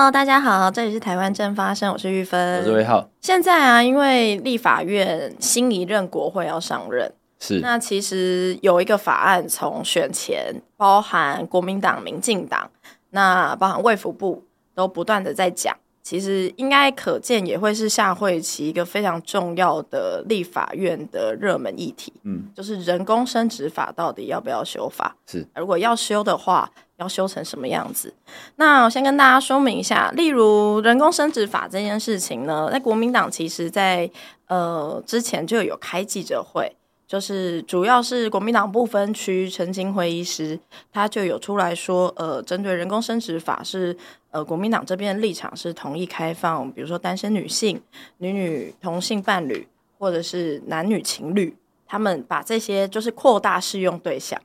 Hello，大家好，这里是台湾正发生，我是玉芬，我是魏浩。现在啊，因为立法院新一任国会要上任，是那其实有一个法案从选前，包含国民党、民进党，那包含卫福部都不断的在讲。其实应该可见，也会是下会期一个非常重要的立法院的热门议题。嗯，就是人工生殖法到底要不要修法？是，如果要修的话，要修成什么样子？那我先跟大家说明一下，例如人工生殖法这件事情呢，在国民党其实在呃之前就有开记者会。就是主要是国民党不分区陈金辉医师，他就有出来说，呃，针对人工生殖法是，呃，国民党这边立场是同意开放，比如说单身女性、女女同性伴侣，或者是男女情侣，他们把这些就是扩大适用对象。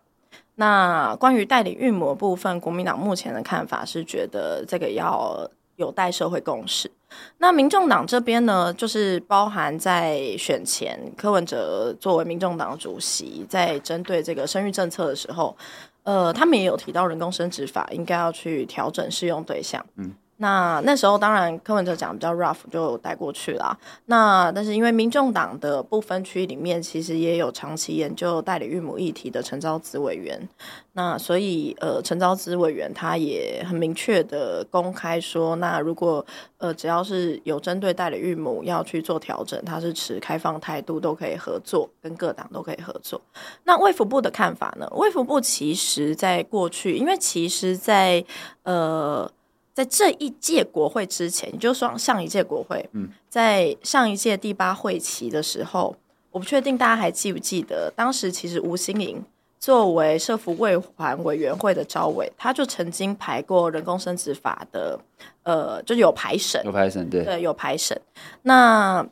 那关于代理孕母部分，国民党目前的看法是觉得这个要有待社会共识。那民众党这边呢，就是包含在选前，柯文哲作为民众党主席，在针对这个生育政策的时候，呃，他们也有提到人工生殖法应该要去调整适用对象。嗯。那那时候当然柯文哲讲比较 rough 就带过去了。那但是因为民众党的不分区里面其实也有长期研究代理孕母议题的陈昭姿委员，那所以呃陈昭姿委员他也很明确的公开说，那如果呃只要是有针对代理孕母要去做调整，他是持开放态度，都可以合作，跟各党都可以合作。那卫福部的看法呢？卫福部其实在过去，因为其实在呃。在这一届国会之前，也就是说上一届国会，嗯，在上一届第八会期的时候，我不确定大家还记不记得，当时其实吴欣盈作为社福未还委员会的招委，他就曾经排过人工生殖法的，呃，就有排审，有排审，对，对，有排审，那。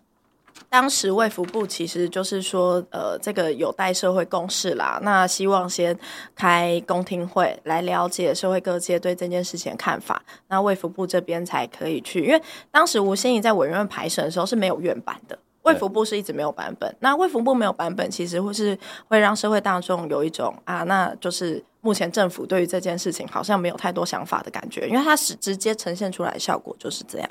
当时卫福部其实就是说，呃，这个有待社会共识啦。那希望先开公听会来了解社会各界对这件事情的看法。那卫福部这边才可以去，因为当时吴欣盈在委员会排审的时候是没有院版的。卫福部是一直没有版本，那卫福部没有版本，其实会是会让社会大众有一种啊，那就是目前政府对于这件事情好像没有太多想法的感觉，因为它是直接呈现出来的效果就是这样。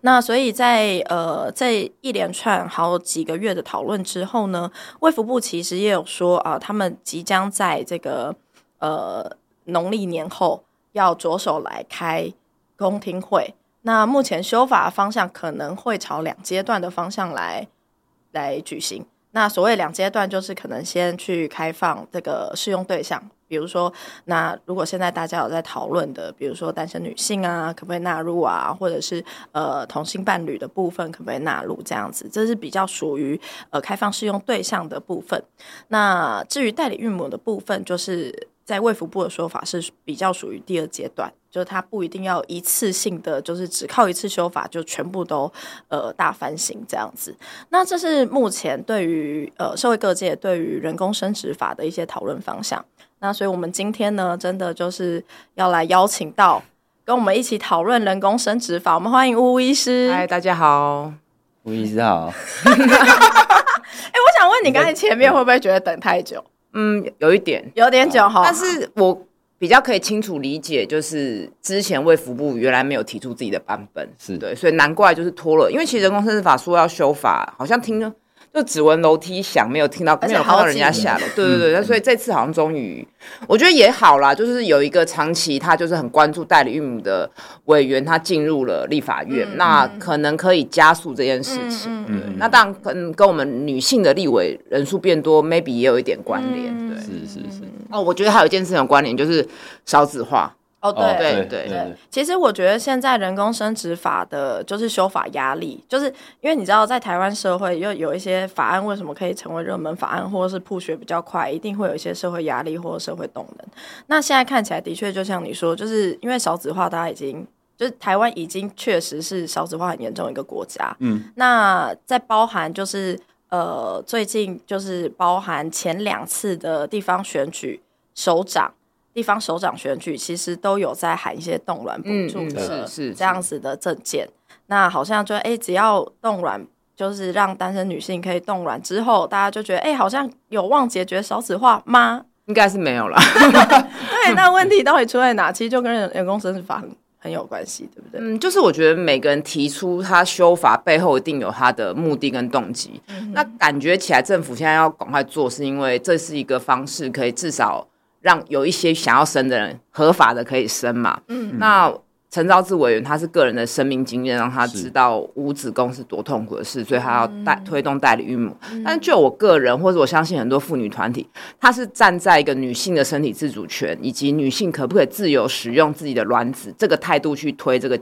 那所以在呃这一连串好几个月的讨论之后呢，卫福部其实也有说啊，他们即将在这个呃农历年后要着手来开公听会。那目前修法方向可能会朝两阶段的方向来来举行。那所谓两阶段，就是可能先去开放这个适用对象，比如说，那如果现在大家有在讨论的，比如说单身女性啊，可不可以纳入啊？或者是呃同性伴侣的部分，可不可以纳入？这样子，这是比较属于呃开放适用对象的部分。那至于代理孕母的部分，就是。在卫福部的说法是比较属于第二阶段，就是它不一定要一次性的，就是只靠一次修法就全部都呃大翻新这样子。那这是目前对于呃社会各界对于人工生殖法的一些讨论方向。那所以我们今天呢，真的就是要来邀请到跟我们一起讨论人工生殖法。我们欢迎巫医师。嗨，大家好，巫医师好。哎、欸，我想问你，刚才前面会不会觉得等太久？嗯，有一点，有点久哈。但是我比较可以清楚理解，就是之前卫福部原来没有提出自己的版本，是对，所以难怪就是拖了。因为其实人工生殖法说要修法，好像听了。就只闻楼梯响，没有听到，没有看到人家下楼。对对对，所以这次好像终于，我觉得也好啦，就是有一个长期他就是很关注代理孕母的委员，他进入了立法院，嗯、那可能可以加速这件事情。嗯，嗯，嗯，那当然跟跟我们女性的立委人数变多，maybe 也有一点关联。对，是是是。哦，我觉得还有一件事情有关联，就是少子化。哦，对对对对，对，其实我觉得现在人工生殖法的，就是修法压力，就是因为你知道，在台湾社会又有一些法案，为什么可以成为热门法案，或者是铺学比较快，一定会有一些社会压力或者社会动能。那现在看起来的确，就像你说，就是因为少子化，大家已经就是台湾已经确实是少子化很严重的一个国家。嗯，那在包含就是呃，最近就是包含前两次的地方选举首长。地方首长选举其实都有在喊一些冻卵补助的，是这样子的政见。那好像就哎、欸，只要冻卵，就是让单身女性可以冻卵之后，大家就觉得哎、欸，好像有望解决少子化吗？应该是没有了。对，那问题到底出在哪？其实就跟人工生殖法很很有关系，对不对？嗯，就是我觉得每个人提出他修法背后一定有他的目的跟动机。嗯、那感觉起来政府现在要赶快做，是因为这是一个方式，可以至少让有一些想要生的人合法的可以生嘛。嗯，那。陈昭志委员，他是个人的生命经验，让他知道无子宫是多痛苦的事，所以他要带推动代理孕母。嗯、但就我个人，或者我相信很多妇女团体，他是站在一个女性的身体自主权以及女性可不可以自由使用自己的卵子这个态度去推这个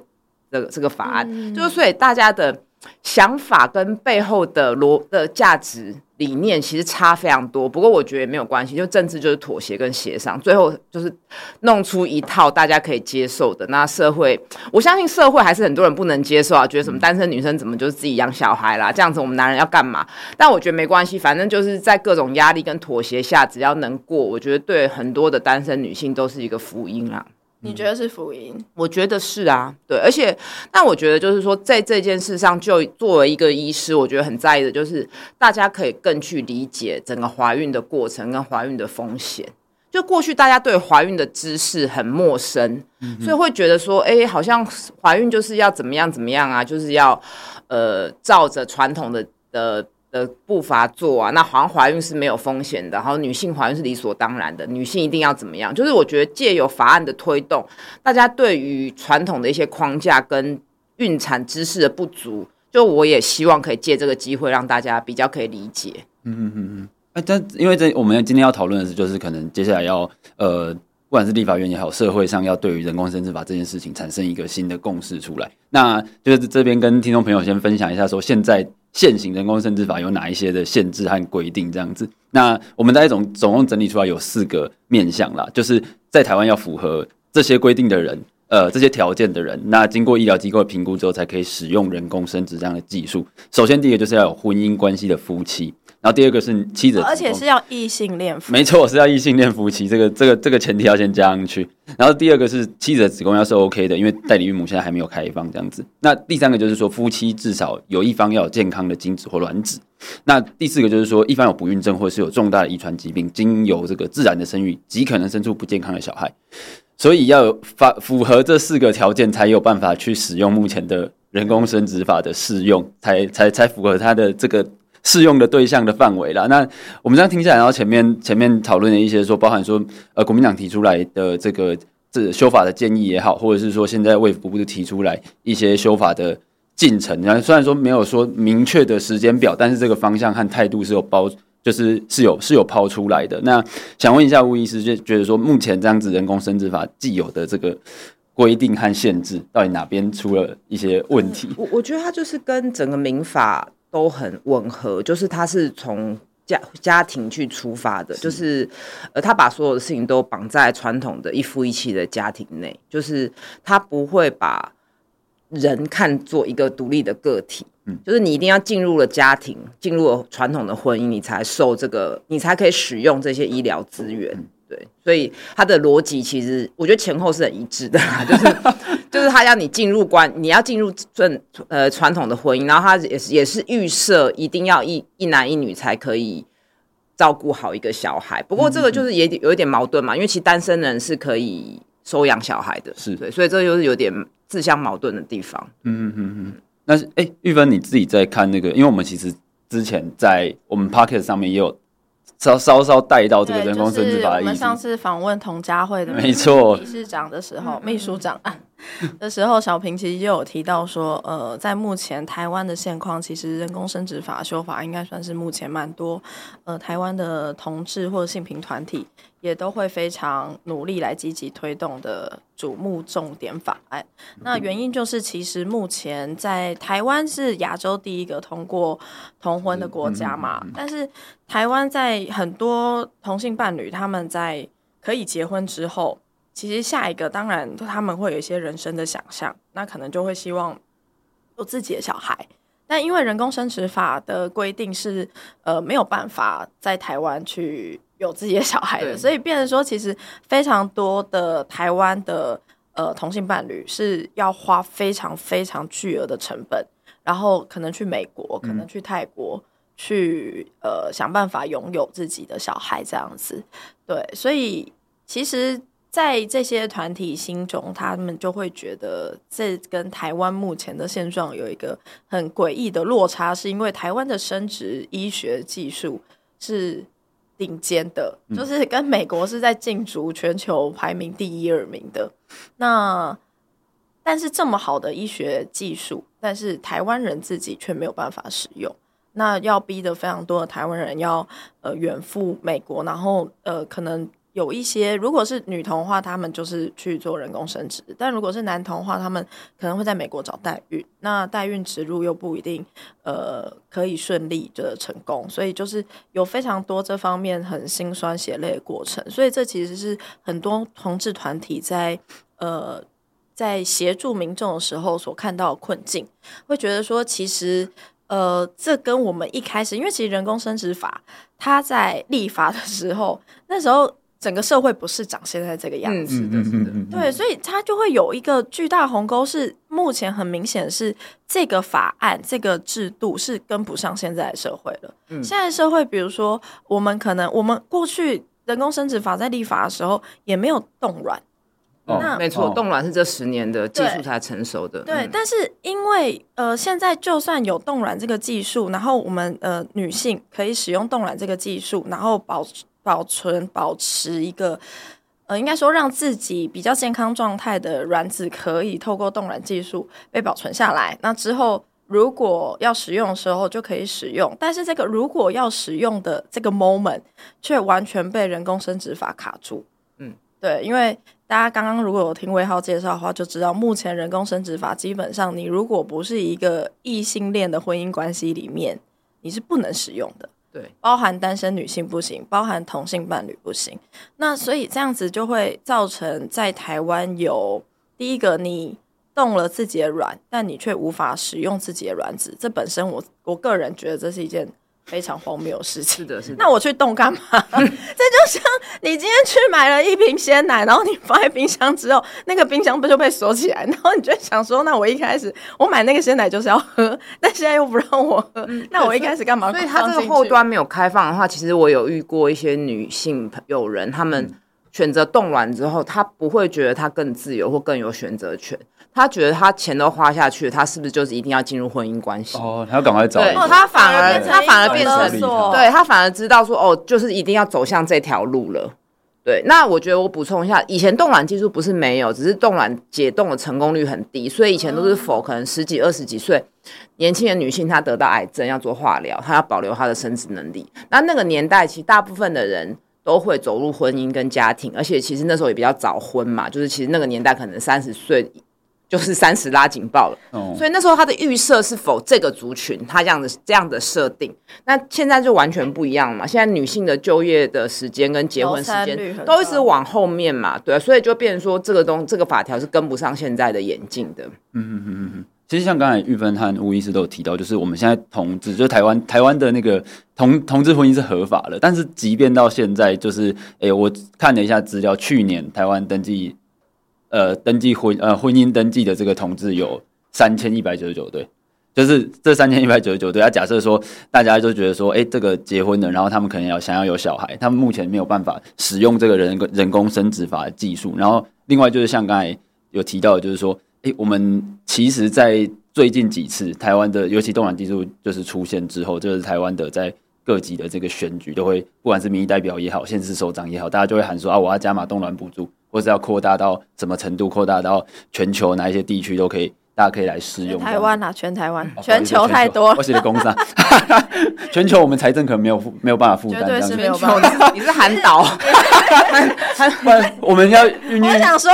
这个这个法案，嗯、就是所以大家的想法跟背后的逻的价值。理念其实差非常多，不过我觉得也没有关系，就政治就是妥协跟协商，最后就是弄出一套大家可以接受的。那社会，我相信社会还是很多人不能接受啊，觉得什么单身女生怎么就是自己养小孩啦，这样子我们男人要干嘛？但我觉得没关系，反正就是在各种压力跟妥协下，只要能过，我觉得对很多的单身女性都是一个福音啦。你觉得是福音？我觉得是啊，对，而且，但我觉得就是说，在这件事上，就作为一个医师，我觉得很在意的就是，大家可以更去理解整个怀孕的过程跟怀孕的风险。就过去大家对怀孕的知识很陌生，嗯、所以会觉得说，哎、欸，好像怀孕就是要怎么样怎么样啊，就是要呃，照着传统的的。的步伐做啊，那好像怀孕是没有风险的，然后女性怀孕是理所当然的，女性一定要怎么样？就是我觉得借由法案的推动，大家对于传统的一些框架跟孕产知识的不足，就我也希望可以借这个机会让大家比较可以理解。嗯嗯嗯嗯。哎，但因为这我们今天要讨论的是，就是可能接下来要呃。不管是立法院也好，社会上要对于人工生殖法这件事情产生一个新的共识出来，那就是这边跟听众朋友先分享一下，说现在现行人工生殖法有哪一些的限制和规定这样子。那我们大概总总共整理出来有四个面向啦，就是在台湾要符合这些规定的人，呃，这些条件的人，那经过医疗机构的评估之后，才可以使用人工生殖这样的技术。首先，第一个就是要有婚姻关系的夫妻。然后第二个是妻子，而且是要异性恋夫妻，没错，是要异性恋夫妻，这个这个这个前提要先加上去。然后第二个是妻子的子宫要是 OK 的，因为代理孕母现在还没有开放这样子。那第三个就是说夫妻至少有一方要有健康的精子或卵子。那第四个就是说一方有不孕症或者是有重大的遗传疾病，经由这个自然的生育，极可能生出不健康的小孩。所以要有法符合这四个条件，才有办法去使用目前的人工生殖法的适用，才才才符合它的这个。适用的对象的范围啦，那我们这样听下来，然后前面前面讨论的一些说，包含说呃国民党提出来的这个这修法的建议也好，或者是说现在卫福部提出来一些修法的进程，然后虽然说没有说明确的时间表，但是这个方向和态度是有包，就是是有是有抛出来的。那想问一下吴医师，就觉得说目前这样子人工生殖法既有的这个规定和限制，到底哪边出了一些问题？我我觉得它就是跟整个民法。都很吻合，就是他是从家家庭去出发的，是。就是呃，他把所有的事情都绑在传统的一夫一妻的家庭内，就是他不会把人看作一个独立的个体，嗯，就是你一定要进入了家庭，进入了传统的婚姻，你才受这个，你才可以使用这些医疗资源。嗯对，所以他的逻辑其实我觉得前后是很一致的，就是就是他要你进入关，你要进入正呃传统的婚姻，然后他也是也是预设一定要一一男一女才可以照顾好一个小孩。不过这个就是也有一点矛盾嘛，因为其实单身人是可以收养小孩的，是对，所以这就是有点自相矛盾的地方。嗯嗯嗯嗯。那是哎，玉芬你自己在看那个，因为我们其实之前在我们 Podcast 上面也有。稍稍稍带到这个人工生殖法的意思。我们上次访问童佳慧的没错理事长的时候，秘书长的时候，小平其实就有提到说，呃，在目前台湾的现况，其实人工生殖法修法应该算是目前蛮多呃台湾的同志或者性平团体。也都会非常努力来积极推动的瞩目重点法案。那原因就是，其实目前在台湾是亚洲第一个通过同婚的国家嘛。但是台湾在很多同性伴侣他们在可以结婚之后，其实下一个当然他们会有一些人生的想象，那可能就会希望有自己的小孩。但因为人工生殖法的规定是，呃，没有办法在台湾去。有自己的小孩的，所以变成说，其实非常多的台湾的呃同性伴侣是要花非常非常巨额的成本，然后可能去美国，可能去泰国，嗯、去呃想办法拥有自己的小孩这样子。对，所以其实在这些团体心中，他们就会觉得这跟台湾目前的现状有一个很诡异的落差，是因为台湾的生殖医学技术是顶尖的，就是跟美国是在竞逐全球排名第一二名的。那但是这么好的医学技术，但是台湾人自己却没有办法使用，那要逼得非常多的台湾人要呃远赴美国，然后呃可能。有一些，如果是女童的话，他们就是去做人工生殖；但如果是男童的话，他们可能会在美国找代孕。那代孕植入又不一定，呃，可以顺利的成功。所以就是有非常多这方面很心酸血泪的过程。所以这其实是很多同志团体在呃在协助民众的时候所看到的困境，会觉得说，其实呃，这跟我们一开始，因为其实人工生殖法它在立法的时候，那时候。整个社会不是长现在这个样子的，是的，对，所以它就会有一个巨大鸿沟，是目前很明显是这个法案、这个制度是跟不上现在的社会了。嗯现在社会，比如说我们可能我们过去人工生殖法在立法的时候也没有冻卵，那没错，冻卵是这十年的技术才成熟的。对，但是因为呃，现在就算有冻卵这个技术，然后我们呃女性可以使用冻卵这个技术，然后保持。保存、保持一个，呃，应该说让自己比较健康状态的卵子，可以透过冻卵技术被保存下来。那之后，如果要使用的时候就可以使用。但是，这个如果要使用的这个 moment，却完全被人工生殖法卡住。嗯，对，因为大家刚刚如果有听魏浩介绍的话，就知道目前人工生殖法基本上，你如果不是一个异性恋的婚姻关系里面，你是不能使用的。对，包含单身女性不行，包含同性伴侣不行。那所以这样子就会造成在台湾有第一个，你动了自己的卵，但你却无法使用自己的卵子。这本身我我个人觉得这是一件。非常荒谬的事情。是的，是的。那我去冻干嘛？这就像你今天去买了一瓶鲜奶，然后你放在冰箱之后，那个冰箱不就被锁起来？然后你就想说，那我一开始我买那个鲜奶就是要喝，但现在又不让我喝，嗯、那我一开始干嘛？所以它这个后端没有开放的话，其实我有遇过一些女性友人，她们选择冻卵之后，他不会觉得他更自由或更有选择权。他觉得他钱都花下去了，他是不是就是一定要进入婚姻关系？哦，他要赶快找。对，他反而他反而变成，对他反而知道说，哦，就是一定要走向这条路了。对，那我觉得我补充一下，以前冻卵技术不是没有，只是冻卵解冻的成功率很低，所以以前都是否可能十几、二十几岁年轻的女性，她得到癌症要做化疗，她要保留她的生殖能力。那那个年代，其实大部分的人都会走入婚姻跟家庭，而且其实那时候也比较早婚嘛，就是其实那个年代可能三十岁。就是三十拉警报了，哦、所以那时候他的预设是否这个族群，他这样的这样的设定，那现在就完全不一样了嘛。现在女性的就业的时间跟结婚时间都一直往后面嘛，对，所以就变成说这个东这个法条是跟不上现在的演进的。嗯嗯嗯嗯，其实像刚才玉芬和吴医师都有提到，就是我们现在同志，就是台湾台湾的那个同同志婚姻是合法的，但是即便到现在，就是哎、我看了一下资料，去年台湾登记。呃，登记婚呃婚姻登记的这个同志有三千一百九十九对，就是这三千一百九十九对。他假设说，大家都觉得说，哎、欸，这个结婚了，然后他们可能要想要有小孩，他们目前没有办法使用这个人人工生殖法技术。然后，另外就是像刚才有提到，就是说，哎、我们其实，在最近几次台湾的，尤其冻卵技术就是出现之后，就是台湾的在各级的这个选举都会，不管是民意代表也好，县市首长也好，大家就会喊说啊，我要加码冻卵补助。或者要扩大到什么程度？扩大到全球哪一些地区都可以，大家可以来试用。台湾啊，全台湾，全球太多。我写的工商，全球我们财政可能没有没有办法负担。绝对是没有办法。你是韩导，我们要孕育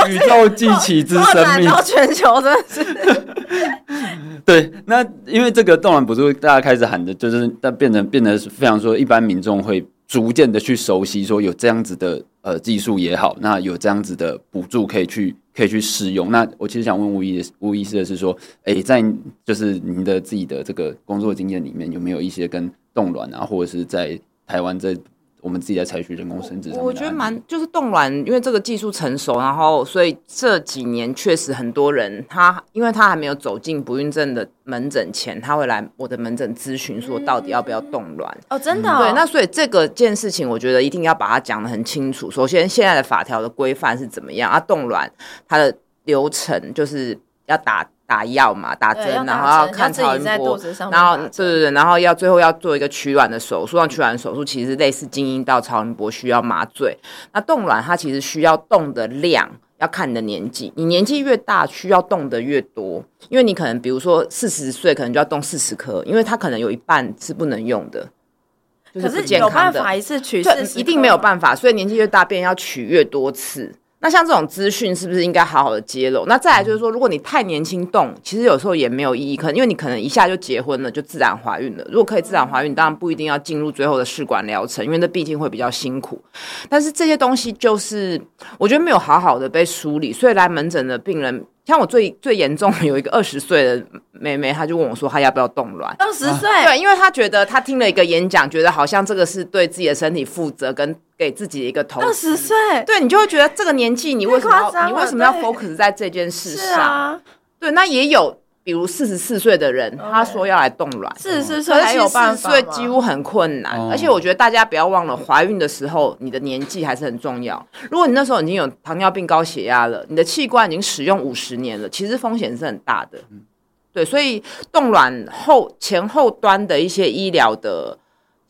宇宙继起之生命。全球真的是。对，那因为这个冻卵补助，大家开始喊的就是，但变成变得非常说，一般民众会逐渐的去熟悉，说有这样子的。呃，技术也好，那有这样子的补助可以去可以去使用。那我其实想问吴医吴医师的是说，哎、在就是您的自己的这个工作经验里面，有没有一些跟冻卵啊，或者是在台湾这我们自己在采取人工生殖。我觉得蛮就是冻卵，因为这个技术成熟，然后所以这几年确实很多人他因为他还没有走进不孕症的门诊前，他会来我的门诊咨询说到底要不要冻卵。哦，真的、哦。对，那所以这个件事情，我觉得一定要把它讲得很清楚。首先，现在的法条的规范是怎么样啊？冻卵它的流程就是要打。打药嘛，打针，然后要看超音波，然后对对对，然后要最后要做一个取卵的手术。让取卵手术其实类似精阴道超音波，需要麻醉。那冻卵它其实需要冻的量，要看你的年纪。你年纪越大，需要冻的越多，因为你可能比如说四十岁，可能就要冻四十颗，因为它可能有一半是不能用的，就是不健康的。可是有办法一次取四十？一定没有办法，所以年纪越大，便要取越多次。那像这种资讯是不是应该好好的揭露？那再来就是说，如果你太年轻动，其实有时候也没有意义，可能因为你可能一下就结婚了，就自然怀孕了。如果可以自然怀孕，当然不一定要进入最后的试管疗程，因为那毕竟会比较辛苦。但是这些东西就是我觉得没有好好的被梳理，所以来门诊的病人。像我最最严重的有一个二十岁的妹妹，她就问我说，她要不要冻卵？二十岁，对，因为她觉得她听了一个演讲，觉得好像这个是对自己的身体负责，跟给自己的一个投资。二十岁，对，你就会觉得这个年纪，你为什么要你为什么要 focus 在这件事上？啊、对，那也有。比如四十四岁的人，Okay. 他说要来冻卵，四十四岁还有办法吗？四十岁几乎很困难，而且我觉得大家不要忘了，怀孕的时候你的年纪还是很重要。如果你那时候已经有糖尿病、高血压了，你的器官已经使用五十年了，其实风险是很大的。对，所以冻卵后前后端的一些医疗的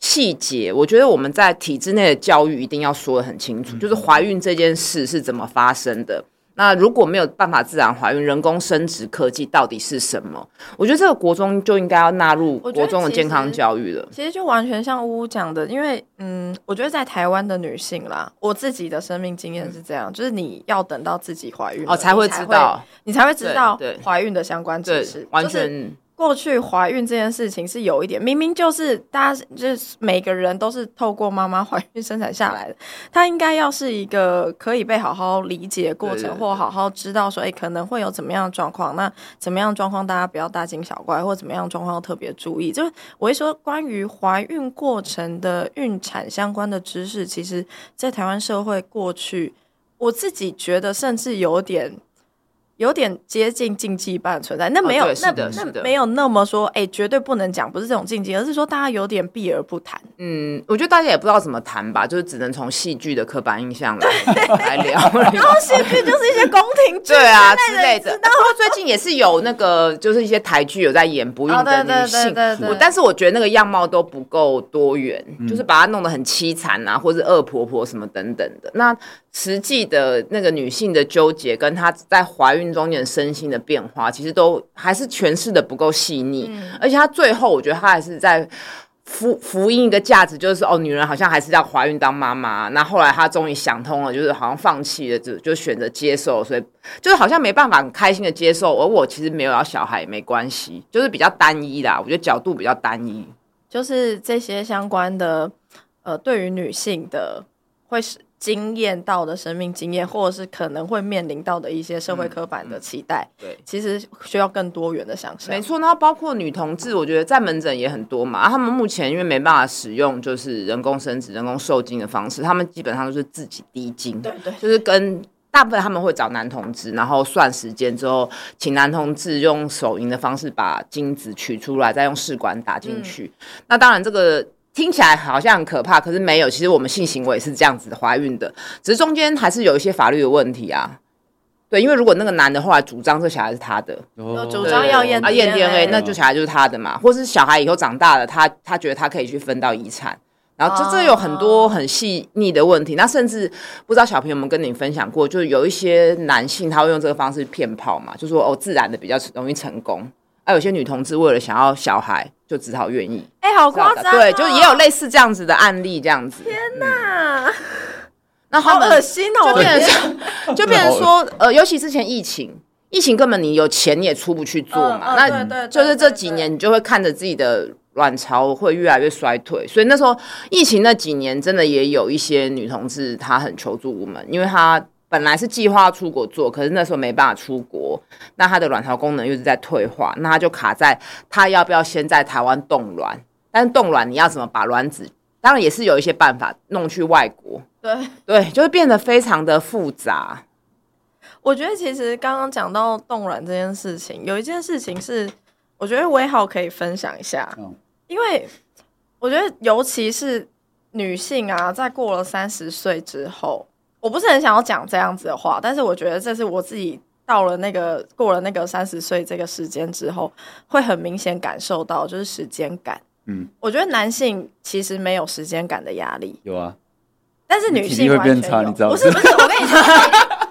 细节，我觉得我们在体制内的教育一定要说得很清楚，就是怀孕这件事是怎么发生的。那如果没有办法自然怀孕，人工生殖科技到底是什么？我觉得这个国中就应该要纳入国中的健康教育了。其实就完全像呜呜讲的，因为嗯，我觉得在台湾的女性啦，我自己的生命经验是这样，嗯、就是你要等到自己怀孕哦才会知道，你才会知道怀孕的相关知识，完全。就是过去怀孕这件事情是有一点，明明就是大家就是每个人都是透过妈妈怀孕生产下来的，它应该要是一个可以被好好理解的过程，对对对，或好好知道说，哎，可能会有怎么样的状况，那怎么样状况大家不要大惊小怪，或怎么样状况要特别注意。就是我会说，关于怀孕过程的孕产相关的知识，其实在台湾社会过去，我自己觉得甚至有点。有点接近禁忌般存在，那没有，哦、那那没有那么说，哎、欸，绝对不能讲，不是这种禁忌，而是说大家有点避而不谈。嗯，我觉得大家也不知道怎么谈吧，就是只能从戏剧的刻板印象来来聊。然后戏剧就是一些宫廷剧对啊之类的。然后最近也是有那个，就是一些台剧有在演不孕的女性，但是我觉得那个样貌都不够多元，嗯、就是把它弄得很凄惨啊，或是恶婆婆什么等等的。那实际的那个女性的纠结，跟她在怀孕中间身心的变化，其实都还是诠释的不够细腻。嗯、而且她最后，我觉得她还是在福福音一个价值，就是哦，女人好像还是要怀孕当妈妈。那后来她终于想通了，就是好像放弃了，就就选择接受，所以就是好像没办法很开心的接受。而我其实没有要小孩也没关系，就是比较单一啦。我觉得角度比较单一，就是这些相关的呃，对于女性的会是。经验到的生命经验，或者是可能会面临到的一些社会刻板的期待，嗯嗯、对，其实需要更多元的想象。没错，然后包括女同志，我觉得在门诊也很多嘛。啊、他们目前因为没办法使用就是人工生殖、人工受精的方式，他们基本上都是自己滴精，对，对对，就是跟大部分他们会找男同志，然后算时间之后，请男同志用手淫的方式把精子取出来，再用试管打进去。嗯、那当然这个。听起来好像很可怕，可是没有。其实我们性行为是这样子的，怀孕的，只是中间还是有一些法律的问题啊。对，因为如果那个男的后来主张这小孩是他的，哦、主张要验 DNA，验 DNA，那就小孩就是他的嘛。或是小孩以后长大了，他他觉得他可以去分到遗产，然后这这有很多很细腻的问题。哦、那甚至不知道小朋友们跟你分享过，就是有一些男性他会用这个方式骗炮嘛，就说哦自然的比较容易成功。啊，有些女同志为了想要小孩，就只好愿意。哎、欸，好夸张、哦！对，就也有类似这样子的案例，这样子。天哪，那、嗯、好恶心哦！就变成说，就变成说，呃，尤其之前疫情，疫情根本你有钱你也出不去做嘛。那就是这几年，你就会看着自己的卵巢会越来越衰退。所以那时候疫情那几年，真的也有一些女同志她很求助无门，因为她。本来是计划出国做，可是那时候没办法出国，那他的卵巢功能又是在退化，那他就卡在他要不要先在台湾冻卵？但是冻卵你要怎么把卵子？当然也是有一些办法弄去外国。对对，就是变得非常的复杂。我觉得其实刚刚讲到冻卵这件事情，有一件事情是我觉得威浩可以分享一下，嗯、因为我觉得尤其是女性啊，在过了三十岁之后，我不是很想要讲这样子的话，但是我觉得这是我自己到了那个过了那个三十岁这个时间之后，会很明显感受到就是时间感。嗯，我觉得男性其实没有时间感的压力，有啊。但是女性会变差，你知道吗？不是不是，我跟你说，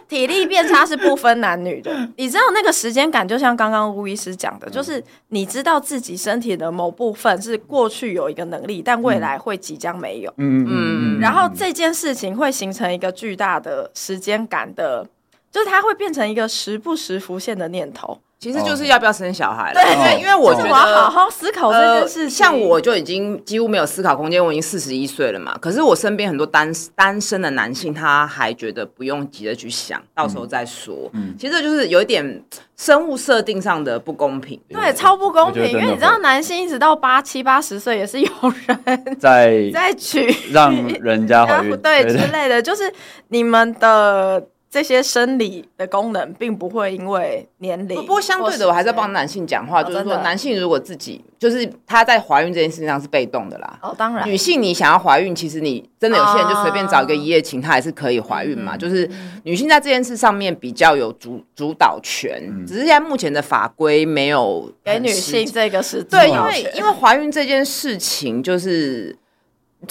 体力变差是不分男女的。你知道那个时间感，就像刚刚巫医师讲的，就是你知道自己身体的某部分是过去有一个能力，但未来会即将没有。嗯嗯。然后这件事情会形成一个巨大的时间感的，就是它会变成一个时不时浮现的念头。其实就是要不要生小孩了？对对，因为我觉得我要好好思考这件事情。像我就已经几乎没有思考空间，我已经四十一岁了嘛。可是我身边很多单单身的男性，他还觉得不用急着去想，到时候再说。嗯，其实这就是有一点生物设定上的不公平。对，超不公平。因为你知道，男性一直到八七八十岁，也是有人在 在娶让人家怀孕，对之类的，就是你们的。这些生理的功能并不会因为年龄，不过相对的，我还是要帮男性讲话，就是说，男性如果自己就是他在怀孕这件事情上是被动的啦。哦，当然，女性你想要怀孕，其实你真的有些人就随便找一个一夜情，她还是可以怀孕嘛。就是女性在这件事上面比较有主主导权，只是现在目前的法规没有给女性这个是对，因为因为怀孕这件事情就是。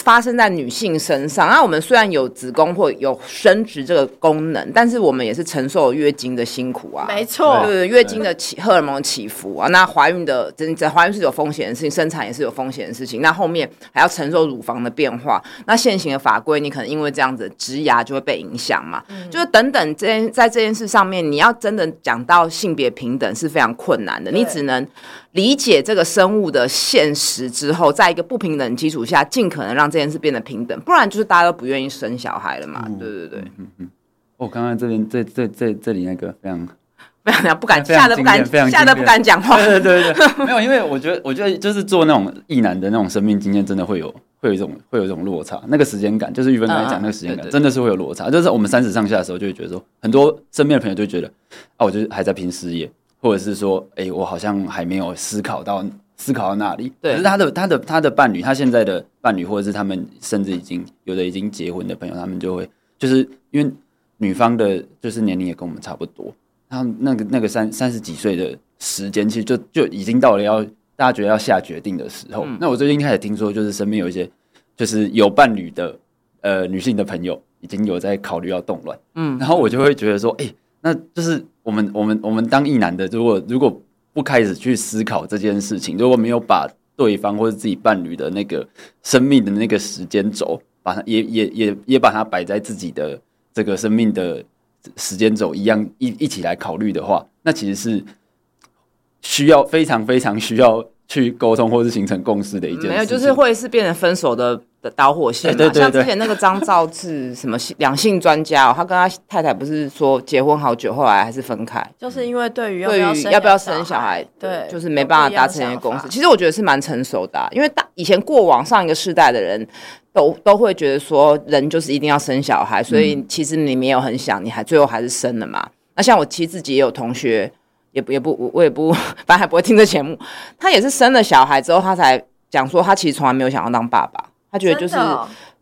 发生在女性身上，那我们虽然有子宫或有生殖这个功能，但是我们也是承受月经的辛苦啊。没错，对，月经的起荷尔蒙起伏啊，那怀孕的真在怀孕是有风险的事情，生产也是有风险的事情。那后面还要承受乳房的变化，那现行的法规，你可能因为这样子植牙就会被影响嘛。嗯、就是等等，这件在这件事上面，你要真的讲到性别平等是非常困难的，你只能。理解这个生物的现实之后，在一个不平等基础下，尽可能让这件事变得平等，不然就是大家都不愿意生小孩了嘛。嗯、对对对，嗯嗯。我，刚刚这边这这这这里那个非常 非常不敢吓得不敢吓得不敢讲话。对对对对，没有，因为我觉得我觉得就是做那种异男的那种生命经验，真的会有会有一种会有一种落差。那个时间感，就是玉芬刚才讲那个时间感，嗯、真的是会有落差。就是我们三十上下的时候，就会觉得说，很多身边的朋友就会觉得啊，我就是还在拼事业，或者是说，哎，我好像还没有思考到。思考到那里，对，可是他的他的他的伴侣，他现在的伴侣，或者是他们甚至已经有的已经结婚的朋友，他们就会就是因为女方的，就是年龄也跟我们差不多，然后那个那个三三十几岁的时间，其实就就已经到了要大家觉得要下决定的时候。嗯、那我最近开始听说，就是身边有一些就是有伴侣的呃女性的朋友，已经有在考虑要动乱，嗯，然后我就会觉得说，哎、欸，那就是我们我们我们当一男的，如果如果。不开始去思考这件事情，如果没有把对方或者自己伴侣的那个生命的那个时间轴，把它也也也也把它摆在自己的这个生命的时间轴一样一一起来考虑的话，那其实是需要非常非常需要去沟通或是形成共识的一件事。没有，就是会是变成分手的。的导火线嘛，像之前那个张兆志什么两性专家哦，他跟他太太不是说结婚好久，后来还是分开，就是因为对于对于要不要生小孩，对，就是没办法达成一个共识。其实我觉得是蛮成熟的，因为大以前过往上一个世代的人都都会觉得说，人就是一定要生小孩，所以其实你没有很想，你还最后还是生了嘛。那像我其实自己也有同学，也不也不我也不，反正还不会听这节目，他也是生了小孩之后，他才讲说他其实从来没有想要当爸爸。他觉得就是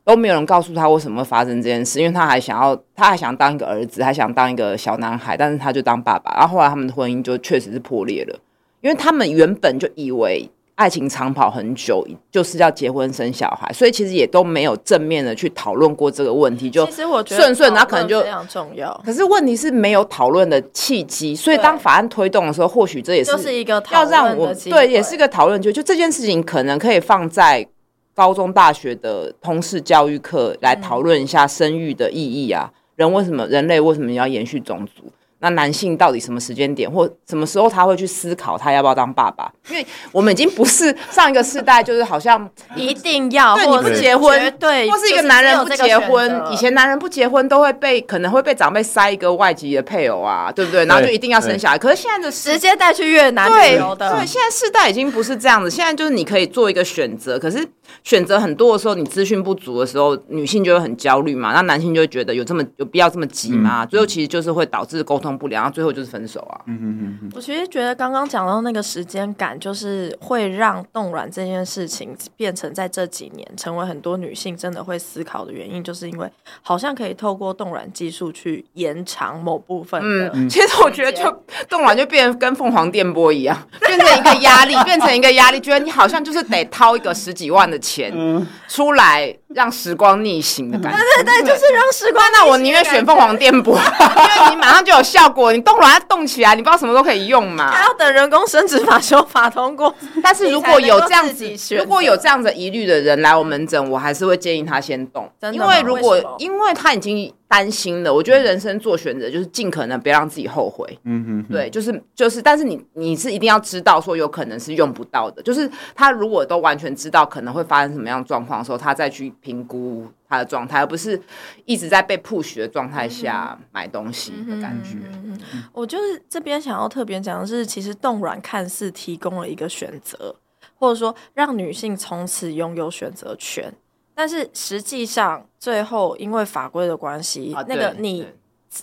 都没有人告诉他为什么会发生这件事，因为他还想要，他还想当一个儿子，还想当一个小男孩，但是他就当爸爸。然后后来他们的婚姻就确实是破裂了，因为他们原本就以为爱情长跑很久就是要结婚生小孩，所以其实也都没有正面的去讨论过这个问题。就其实我觉得顺顺，他可能就非常重要。可是问题是没有讨论的契机，所以当法案推动的时候，或许这也是就是一个要让我对，也是一个讨论。就就这件事情可能可以放在。高中、大学的通识教育课来讨论一下生育的意义啊，人为什么人类为什么要延续种族？那男性到底什么时间点或什么时候他会去思考他要不要当爸爸？因为我们已经不是上一个世代，就是好像一定要对你不结婚，对，或是一个男人不结婚，以前男人不结婚都会被可能会被长辈塞一个外籍的配偶啊，对不对？然后就一定要生小孩。可是现在的直接带去越南旅游的，对，现在世代已经不是这样子，现在就是你可以做一个选择。可是选择很多的时候，你资讯不足的时候，女性就会很焦虑嘛，那男性就会觉得有这么有必要这么急吗？嗯、最后其实就是会导致沟通不良，然后最后就是分手啊。嗯嗯嗯。我其实觉得刚刚讲到那个时间感，就是会让冻卵这件事情变成在这几年成为很多女性真的会思考的原因，就是因为好像可以透过冻卵技术去延长某部分的。嗯，其实我觉得就冻卵就变跟凤凰电波一样，变成一个压力，变成一个压力，觉得你好像就是得掏一个十几万的钱出来。让时光逆行的感觉，对对对，就是让时光。那我宁愿选凤凰电波，因为你马上就有效果，你动卵它动起来，你不知道什么都可以用嘛。还要等人工生殖法修法通过。但是如果有这样子，如果有这样子疑虑的人来我门诊，我还是会建议他先动，因为如果因为他已经。担心的，我觉得人生做选择就是尽可能不要让自己后悔。嗯哼，哼，对，就是就是，但是你你是一定要知道说有可能是用不到的，就是他如果都完全知道可能会发生什么样状况的时候，他再去评估他的状态，而不是一直在被 push 的状态下买东西的感觉。嗯嗯，我就是这边想要特别讲的是，其实冻卵看似提供了一个选择，或者说让女性从此拥有选择权。但是实际上，最后因为法规的关系，啊、那个你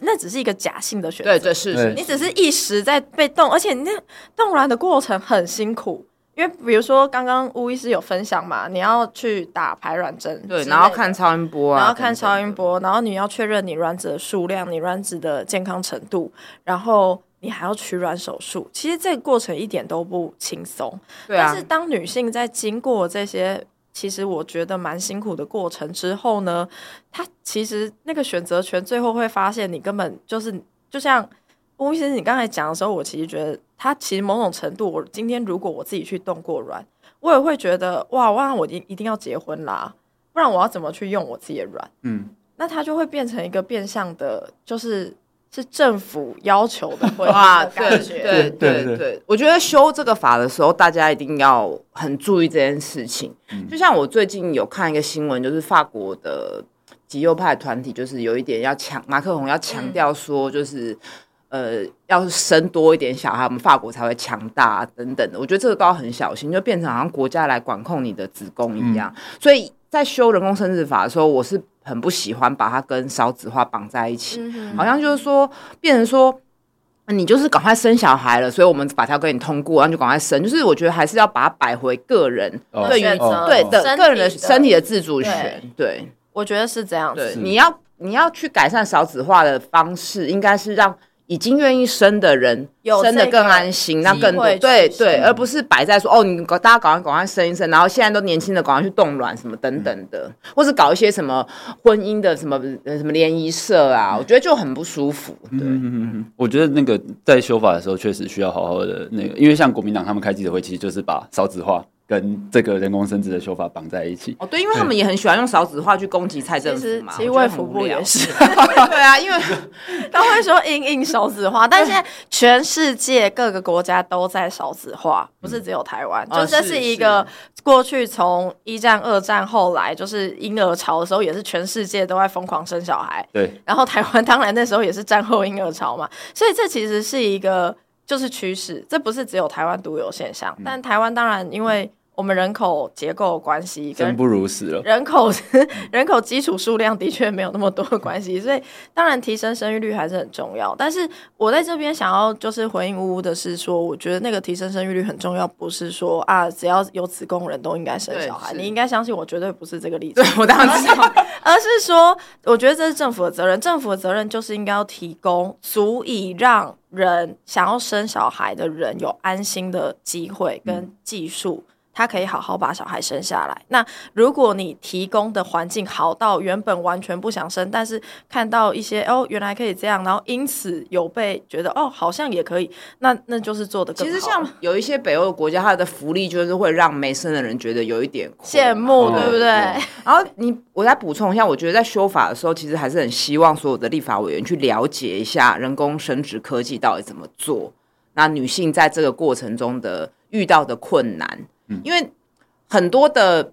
那只是一个假性的选择，对，对。是。你只是一时在被动，而且你那冻卵的过程很辛苦，因为比如说刚刚巫医师有分享嘛，你要去打排卵针，对，然后看超音波啊，然后看超音波，然后你要确认你卵子的数量，你卵子的健康程度，然后你还要取卵手术，其实这个过程一点都不轻松，对啊。但是当女性在经过这些。其实我觉得蛮辛苦的过程之后呢，他其实那个选择权最后会发现，你根本就是就像吴医生你刚才讲的时候，我其实觉得他其实某种程度，我今天如果我自己去动过软，我也会觉得哇，哇，我一一定要结婚啦，不然我要怎么去用我自己的软？嗯，那他就会变成一个变相的，就是。是政府要求的，哇，对对对对对，我觉得修这个法的时候，大家一定要很注意这件事情。嗯、就像我最近有看一个新闻，就是法国的极右派团体，就是有一点要强，马克宏要强调说，就是、嗯、呃，要生多一点小孩，我们法国才会强大等等的。我觉得这个都要很小心，就变成好像国家来管控你的子宫一样。嗯、所以在修人工生殖法的时候，我是。很不喜欢把它跟少子化绑在一起，嗯、好像就是说，变成说你就是赶快生小孩了，所以我们把它给你通过，然后就赶快生。就是我觉得还是要把它摆回个人对于对的个人的身体的自主权。对，对我觉得是这样子。对，你要你要去改善少子化的方式，应该是让。已经愿意生的人生的更安心，那更多对对，而不是摆在说哦，你大家赶快赶快生一生，然后现在都年轻的赶快去冻卵什么等等的，嗯、或是搞一些什么婚姻的什么什么联谊社啊，我觉得就很不舒服。对，嗯嗯嗯，我觉得那个在修法的时候确实需要好好的那个，因为像国民党他们开记者会，其实就是把少子化。跟这个人工生殖的修法绑在一起哦，对，因为他们也很喜欢用少子化去攻击蔡政府嘛。其实卫福部也是，对啊，因为他会说因应少子化，但现在全世界各个国家都在少子化，不是只有台湾。就这是一个过去从一战、二战后来就是婴儿潮的时候，也是全世界都在疯狂生小孩。对，然后台湾当然那时候也是战后婴儿潮嘛，所以这其实是一个就是趋势，这不是只有台湾独有现象。但台湾当然因为我们人口结构关系，真不如死了。人口 人口基础数量的确没有那么多的关系，所以当然提升生育率还是很重要。但是我在这边想要就是回应呜呜的是说，我觉得那个提升生育率很重要，不是说啊只要有子宫人都应该生小孩。你应该相信我，绝对不是这个例子。对，我当然知道，而是说，我觉得这是政府的责任。政府的责任就是应该要提供足以让人想要生小孩的人有安心的机会跟技术。嗯他可以好好把小孩生下来。那如果你提供的环境好到原本完全不想生，但是看到一些哦，原来可以这样，然后因此有被觉得哦，好像也可以，那那就是做的。其实像有一些北欧的国家，它的福利就是会让没生的人觉得有一点羡慕，对不对？然后你我再补充一下，我觉得在修法的时候，其实还是很希望所有的立法委员去了解一下人工生殖科技到底怎么做，那女性在这个过程中的遇到的困难。因为很多的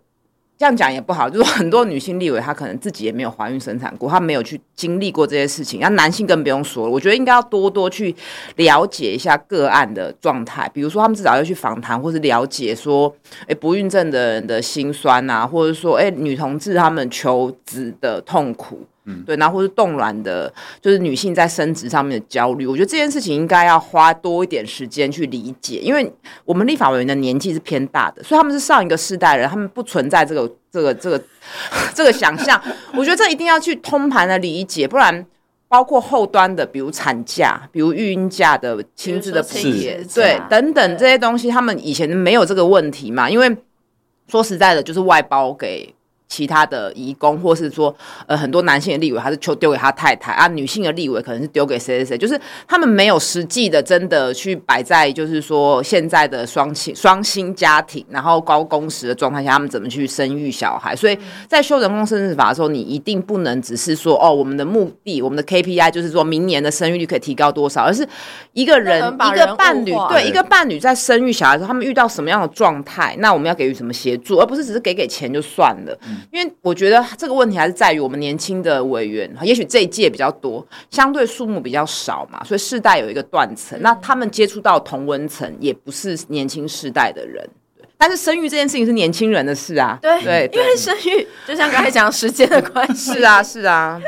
这样讲也不好，就是很多女性立委她可能自己也没有怀孕生产过，她没有去经历过这些事情。那男性更不用说了，我觉得应该要多多去了解一下个案的状态，比如说他们至少要去访谈，或是了解说，哎，不孕症的人的辛酸啊，或者说，哎，女同志他们求职的痛苦。嗯，对，然后或是冻卵的，就是女性在生殖上面的焦虑，我觉得这件事情应该要花多一点时间去理解，因为我们立法委员的年纪是偏大的，所以他们是上一个世代人，他们不存在这个这个这个这个想象。我觉得这一定要去通盘的理解，不然包括后端的，比如产假，比如育婴假的亲自的补贴，对，等等这些东西，他们以前没有这个问题嘛？因为说实在的，就是外包给。其他的移工，或是说，呃，很多男性的立委还是丢丢给他太太啊，女性的立委可能是丢给谁谁谁，就是他们没有实际的真的去摆在，就是说现在的双亲双薪家庭，然后高工时的状态下，他们怎么去生育小孩？所以在修人工生殖法的时候，你一定不能只是说，哦，我们的目的，我们的 KPI 就是说明年的生育率可以提高多少，而是一个人，人一个伴侣，对，一个伴侣在生育小孩的时候，他们遇到什么样的状态，那我们要给予什么协助，而不是只是给给钱就算了。嗯因为我觉得这个问题还是在于我们年轻的委员，也许这一届比较多，相对数目比较少嘛，所以世代有一个断层。那他们接触到同温层也不是年轻世代的人，但是生育这件事情是年轻人的事啊。对对，因为生育就像刚才讲时间的关系。是 啊是啊，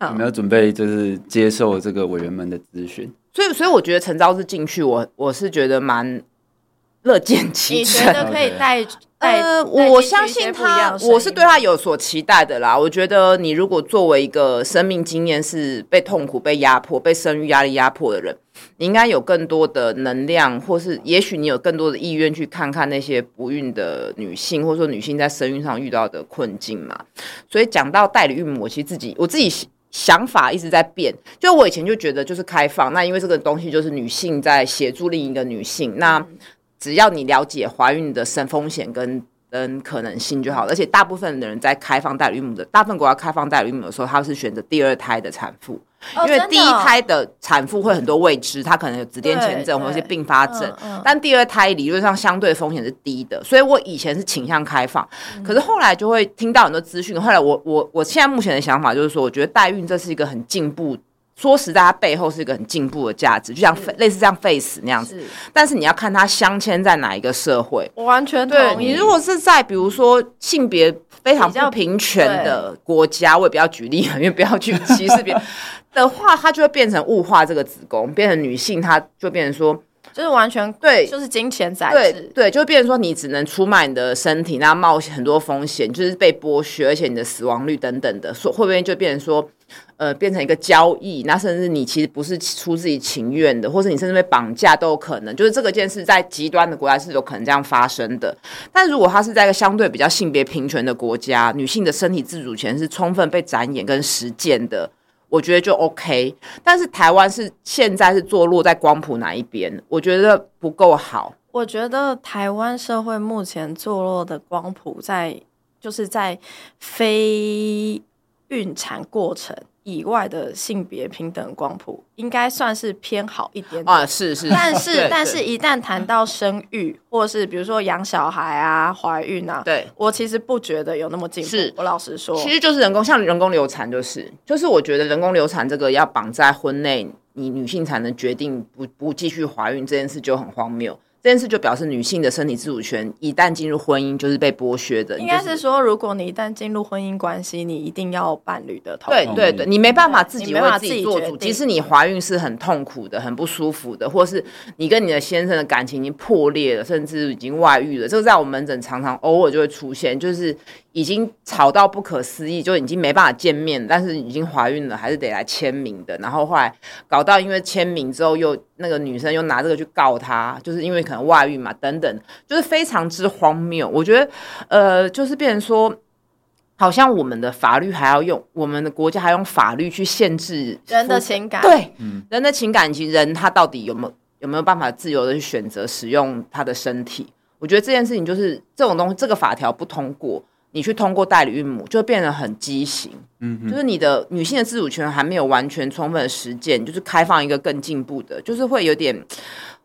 我们要准备就是接受这个委员们的咨询。所以所以我觉得陈昭是进去，我我是觉得蛮乐见其成。你觉得可以带？呃，我相信他，我是对他有所期待的啦。我觉得你如果作为一个生命经验是被痛苦、被压迫、被生育压力压迫的人，你应该有更多的能量，或是也许你有更多的意愿去看看那些不孕的女性，或者说女性在生育上遇到的困境嘛。所以讲到代理孕母，我其实自己我自己想法一直在变。就我以前就觉得就是开放，那因为这个东西就是女性在协助另一个女性，那。只要你了解怀孕的生风险跟跟可能性就好，而且大部分的人在开放代理孕母的，大部分国家开放代理孕母的时候，他是选择第二胎的产妇，因为第一胎的产妇会很多未知，她可能有子痫前症或者是并发症，但第二胎理论上相对风险是低的，所以我以前是倾向开放，可是后来就会听到很多资讯，后来我我我现在目前的想法就是说，我觉得代孕这是一个很进步。说实在，它背后是一个很进步的价值，就像类似这样 face 那样子。但是你要看它镶嵌在哪一个社会。我完全对你，如果是在比如说性别非常不平权的国家，我也不要举例了，因为不要去歧视别人 的话，它就会变成物化这个子宫，变成女性，它就变成说。就是完全对，就是金钱宰制，对对，就变成说你只能出卖你的身体，然后冒险很多风险，就是被剥削，而且你的死亡率等等的，说会不会就变成说，呃，变成一个交易？那甚至你其实不是出自己情愿的，或是你甚至被绑架都有可能。就是这个件事在极端的国家是有可能这样发生的。但如果它是在一个相对比较性别平权的国家，女性的身体自主权是充分被展演跟实践的。我觉得就 OK，但是台湾是现在是坐落在光谱哪一边？我觉得不够好。我觉得台湾社会目前坐落的光谱在，就是在非孕产过程。以外的性别平等光谱应该算是偏好一点点啊，是是，但是但是，一旦谈到生育，或是比如说养小孩啊、怀孕啊，对，我其实不觉得有那么进步。是我老实说，其实就是人工，像人工流产，就是就是，我觉得人工流产这个要绑在婚内，你女性才能决定不不继续怀孕这件事就很荒谬。这件事就表示女性的身体自主权一旦进入婚姻就是被剥削的。应该是说，如果你一旦进入婚姻关系，你一定要伴侣的同意。对对对，你没办法自己为自己做主。即使你怀孕是很痛苦的、很不舒服的，或是你跟你的先生的感情已经破裂了，甚至已经外遇了，这个在我们门诊常常偶尔就会出现，就是。已经吵到不可思议，就已经没办法见面，但是已经怀孕了，还是得来签名的。然后后来搞到，因为签名之后又，又那个女生又拿这个去告他，就是因为可能外遇嘛，等等，就是非常之荒谬。我觉得，呃，就是变成说，好像我们的法律还要用，我们的国家还用法律去限制人的情感，对，嗯、人的情感以及人他到底有没有有没有办法自由的去选择使用他的身体？我觉得这件事情就是这种东西，这个法条不通过。你去通过代理孕母，就变得很畸形。嗯哼，就是你的女性的自主权还没有完全充分的实践，就是开放一个更进步的，就是会有点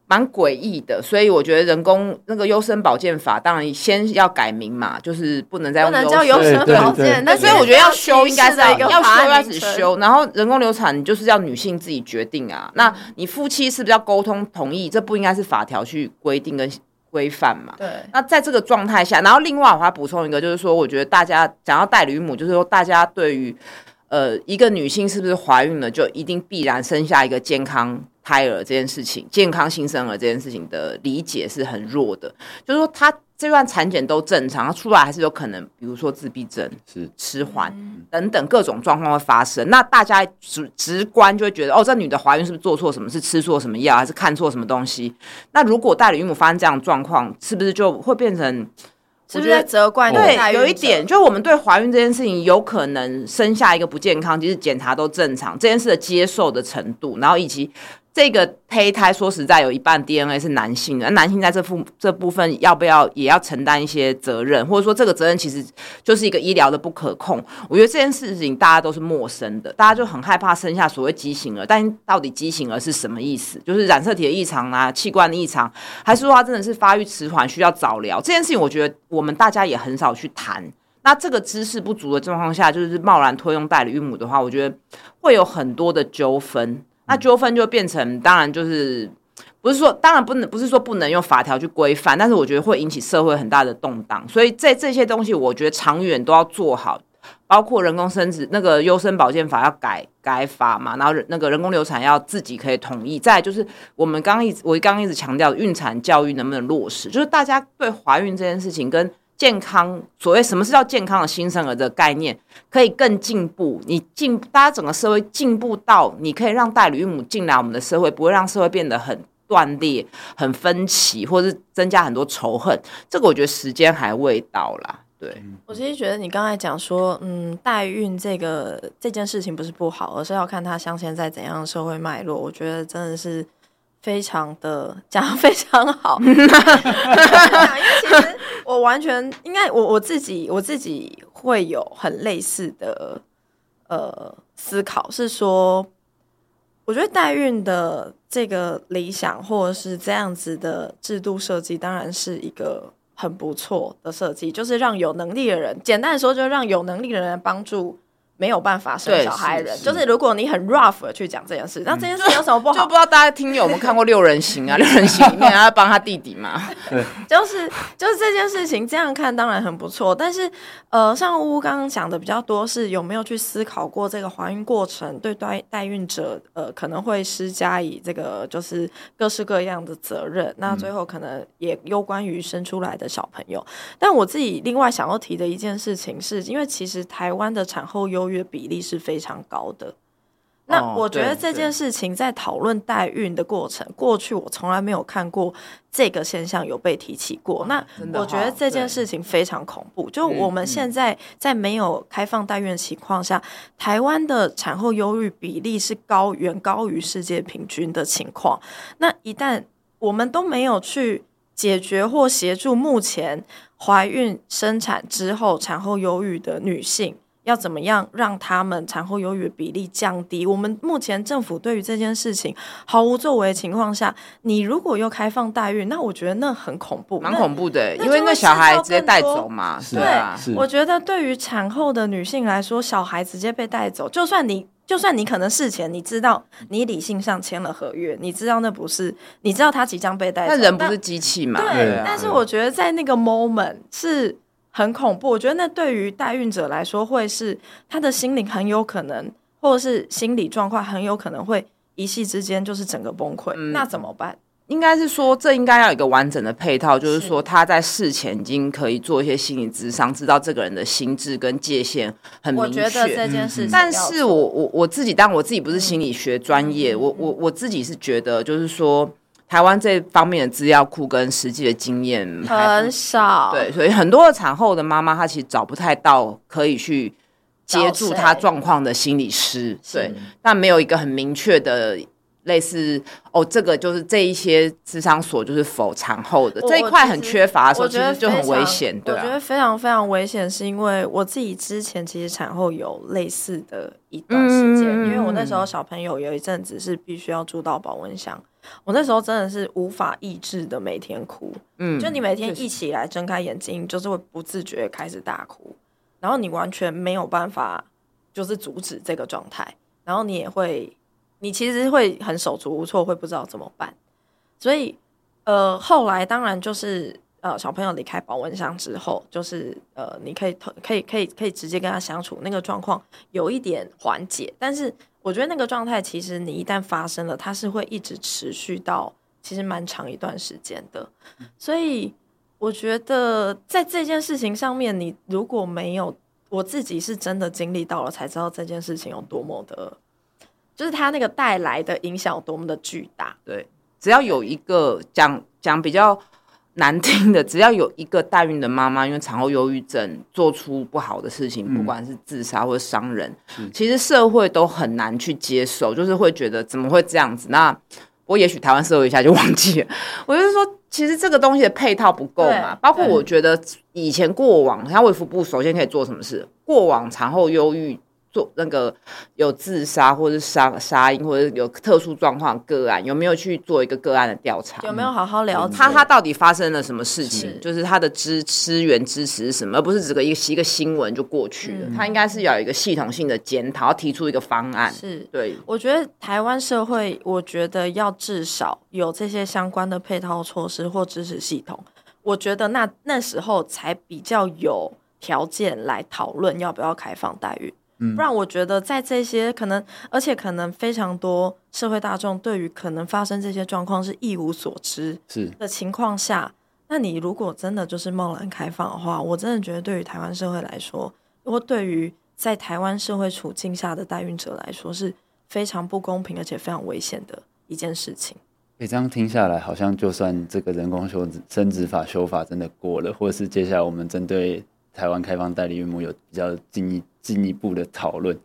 蛮诡异的，所以我觉得人工那个优生保健法当然先要改名嘛，就是不能再用不能叫优生保健。那所以我觉得要修应该是要要修要只修，然后人工流产就是要女性自己决定啊。那你夫妻是不是要沟通同意？这不应该是法条去规定跟规范嘛？对。那在这个状态下，然后另外我还补充一个，就是说，我觉得大家讲到代理母，就是说大家对于呃一个女性是不是怀孕了，就一定必然生下一个健康。胎儿这件事情，健康新生儿这件事情的理解是很弱的。就是说，他这段产检都正常，他出来还是有可能，比如说自闭症、是迟缓等等各种状况会发生。那大家直直观就会觉得，哦，这女的怀孕是不是做错什么？是吃错什么药，还是看错什么东西？那如果代理孕母发生这样的状况，是不是就会变成？是不是在责怪？对，有一点，就我们对怀孕这件事情，有可能生下一个不健康，其实检查都正常，这件事的接受的程度，然后以及。这个胚胎说实在有一半 DNA 是男性的，男性在这部这部分要不要也要承担一些责任，或者说这个责任其实就是一个医疗的不可控。我觉得这件事情大家都是陌生的，大家就很害怕生下所谓畸形儿，但到底畸形儿是什么意思？就是染色体的异常啊，器官的异常，还是说他真的是发育迟缓需要早疗？这件事情我觉得我们大家也很少去谈。那这个知识不足的状况下，就是贸然托用代理孕母的话，我觉得会有很多的纠纷。那纠纷就变成，当然就是不是说，当然不能不是说不能用法条去规范，但是我觉得会引起社会很大的动荡。所以这这些东西，我觉得长远都要做好，包括人工生殖那个优生保健法要改改法嘛，然后那个人工流产要自己可以同意。再就是我们刚刚一直我刚刚一直强调孕产教育能不能落实，就是大家对怀孕这件事情跟。健康，所谓什么是叫健康的新生儿的概念，可以更进步。你进，大家整个社会进步到，你可以让代理孕母进来我们的社会，不会让社会变得很断裂、很分歧，或是增加很多仇恨。这个我觉得时间还未到啦。对，我其实觉得你刚才讲说，嗯，代孕这个这件事情不是不好，而是要看它镶嵌在怎样的社会脉络。我觉得真的是。非常的讲的非常好，因为其实我完全应该我我自己我自己会有很类似的呃思考，是说，我觉得代孕的这个理想或者是这样子的制度设计，当然是一个很不错的设计，就是让有能力的人，简单的说，就是让有能力的人帮助。没有办法生小孩的人，是是就是如果你很 rough 的去讲这件事，那、嗯、这件事有什么不好？就，不知道大家听有没有看过《六人行》啊，《六人行》里面他要帮他弟弟嘛？对，就是就是这件事情这样看当然很不错，但是呃，像乌乌刚刚讲的比较多是有没有去思考过这个怀孕过程对代代孕者呃可能会施加以这个就是各式各样的责任，那最后可能也攸关于生出来的小朋友。嗯、但我自己另外想要提的一件事情是，因为其实台湾的产后忧郁比例是非常高的。那我觉得这件事情在讨论代孕的过程，过去我从来没有看过这个现象有被提起过。那我觉得这件事情非常恐怖。就我们现在在没有开放代孕的情况下，台湾的产后忧郁比例是高远高于世界平均的情况。那一旦我们都没有去解决或协助目前怀孕生产之后产后忧郁的女性。要怎么样让他们产后忧郁比例降低？我们目前政府对于这件事情毫无作为的情况下，你如果又开放代孕，那我觉得那很恐怖，蛮恐怖的，因为那小孩直接带走嘛。对，是我觉得对于产后的女性来说，小孩直接被带走，就算你就算你可能事前你知道你理性上签了合约，你知道那不是，你知道他即将被带走，那人不是机器嘛？对，对啊，但是我觉得在那个 moment 是。很恐怖，我觉得那对于代孕者来说，会是他的心灵很有可能，或者是心理状况很有可能会一夕之间就是整个崩溃。嗯、那怎么办？应该是说，这应该要有一个完整的配套，就是说他在事前已经可以做一些心理咨商，知道这个人的心智跟界限很明确。我觉得这件事情，但是我我我自己，当然我自己不是心理学专业，嗯、我我我自己是觉得，就是说。台湾这方面的资料库跟实际的经验很少，对，所以很多的产后的妈妈，她其实找不太到可以去接住她状况的心理师，对，但没有一个很明确的类似哦，这个就是这一些智商所就是否产后的这一块很缺乏的时候，其实就很危险，对，我觉得非常非常危险，是因为我自己之前其实产后有类似的一段时间，因为我那时候小朋友有一阵子是必须要住到保温箱。我那时候真的是无法抑制的每天哭。嗯，就你每天一起来睁开眼睛，就是会不自觉开始大哭，然后你完全没有办法就是阻止这个状态，然后你也会，你其实会很手足无措，会不知道怎么办。所以，呃，后来当然就是。呃，小朋友离开保温箱之后，就是呃，你可以可以可以可以直接跟他相处，那个状况有一点缓解。但是我觉得那个状态，其实你一旦发生了，它是会一直持续到其实蛮长一段时间的。所以我觉得在这件事情上面，你如果没有，我自己是真的经历到了，才知道这件事情有多么的，就是它那个带来的影响有多么的巨大。对，只要有一个讲讲比较。难听的，只要有一个代孕的妈妈因为产后忧郁症做出不好的事情，嗯、不管是自杀或者伤人，其实社会都很难去接受，就是会觉得怎么会这样子？那我也许台湾社会一下就忘记了。我就是说，其实这个东西的配套不够嘛，包括我觉得以前过往，像卫福部首先可以做什么事？过往产后忧郁。做那个有自杀或者杀杀婴或者有特殊状况个案，有没有去做一个个案的调查？有没有好好了解他他到底发生了什么事情？是就是他的支支援支持是什么，而不是只个一个一个新闻就过去了。嗯、他应该是要有一个系统性的检讨，要提出一个方案。是对，我觉得台湾社会，我觉得要至少有这些相关的配套措施或支持系统。我觉得那那时候才比较有条件来讨论要不要开放代孕。不然，我觉得在这些可能，而且可能非常多社会大众对于可能发生这些状况是一无所知是的情况下，那你如果真的就是贸然开放的话，我真的觉得对于台湾社会来说，或对于在台湾社会处境下的代孕者来说，是非常不公平而且非常危险的一件事情。你这样听下来，好像就算这个人工修生殖法修法真的过了，或者是接下来我们针对台湾开放代理孕母有比较进一进一步的讨论，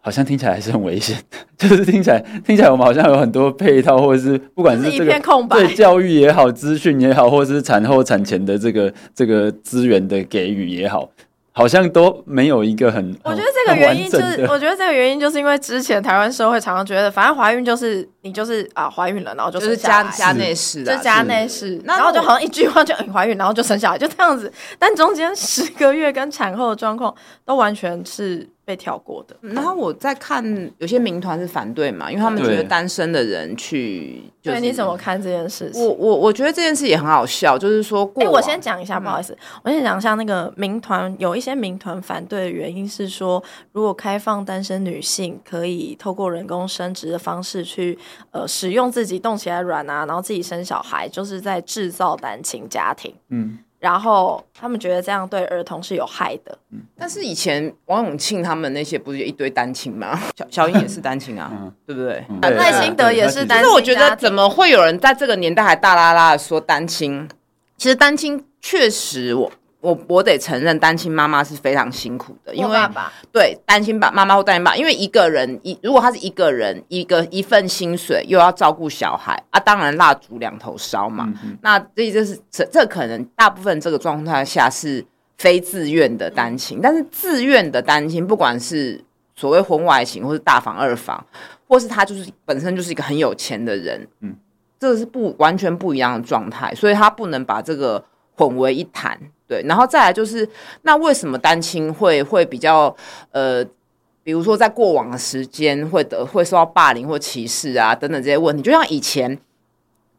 好像听起来还是很危险。就是听起来听起来，我们好像有很多配套，或者是不管是这个对教育也好、资讯也好，或者是产后产前的这个这个资源的给予也好。好像都没有一个很，我觉得这个原因就是，我觉得这个原因就是因为之前台湾社会常常觉得，反正怀孕就是你就是啊怀孕了，然后就就是家家内事，就家内事，然后就好像一句话就你怀孕，然后就生下来，就这样子。但中间十个月跟产后的状况都完全是。被跳过的，然后我在看有些民团是反对嘛，因为他们觉得单身的人去，对，你怎么看这件事情？我我我觉得这件事也很好笑，就是说，哎，我先讲一下，不好意思，我先讲一下那个民团，有一些民团反对的原因是说，如果开放单身女性可以透过人工生殖的方式去呃使用自己动起来卵啊，然后自己生小孩，就是在制造单亲家庭，嗯。然后他们觉得这样对儿童是有害的。嗯，但是以前王永庆他们那些不是一堆单亲吗？小小英也是单亲啊，嗯、对不对？赖清德也是单亲。但是我觉得怎么会有人在这个年代还大啦啦的说单亲？其实单亲确实我。我我得承认，单亲妈妈是非常辛苦的，因为对单亲爸妈妈或单亲爸，因为一个人一如果他是一个人一个一份薪水，又要照顾小孩啊，当然蜡烛两头烧嘛。嗯、那这就是这这可能大部分这个状态下是非自愿的单亲，嗯、但是自愿的单亲，不管是所谓婚外情，或是大房二房，或是他就是本身就是一个很有钱的人，嗯，这个是不完全不一样的状态，所以他不能把这个混为一谈。对，然后再来就是，那为什么单亲会会比较呃，比如说在过往的时间会得会受到霸凌或歧视啊等等这些问题，就像以前。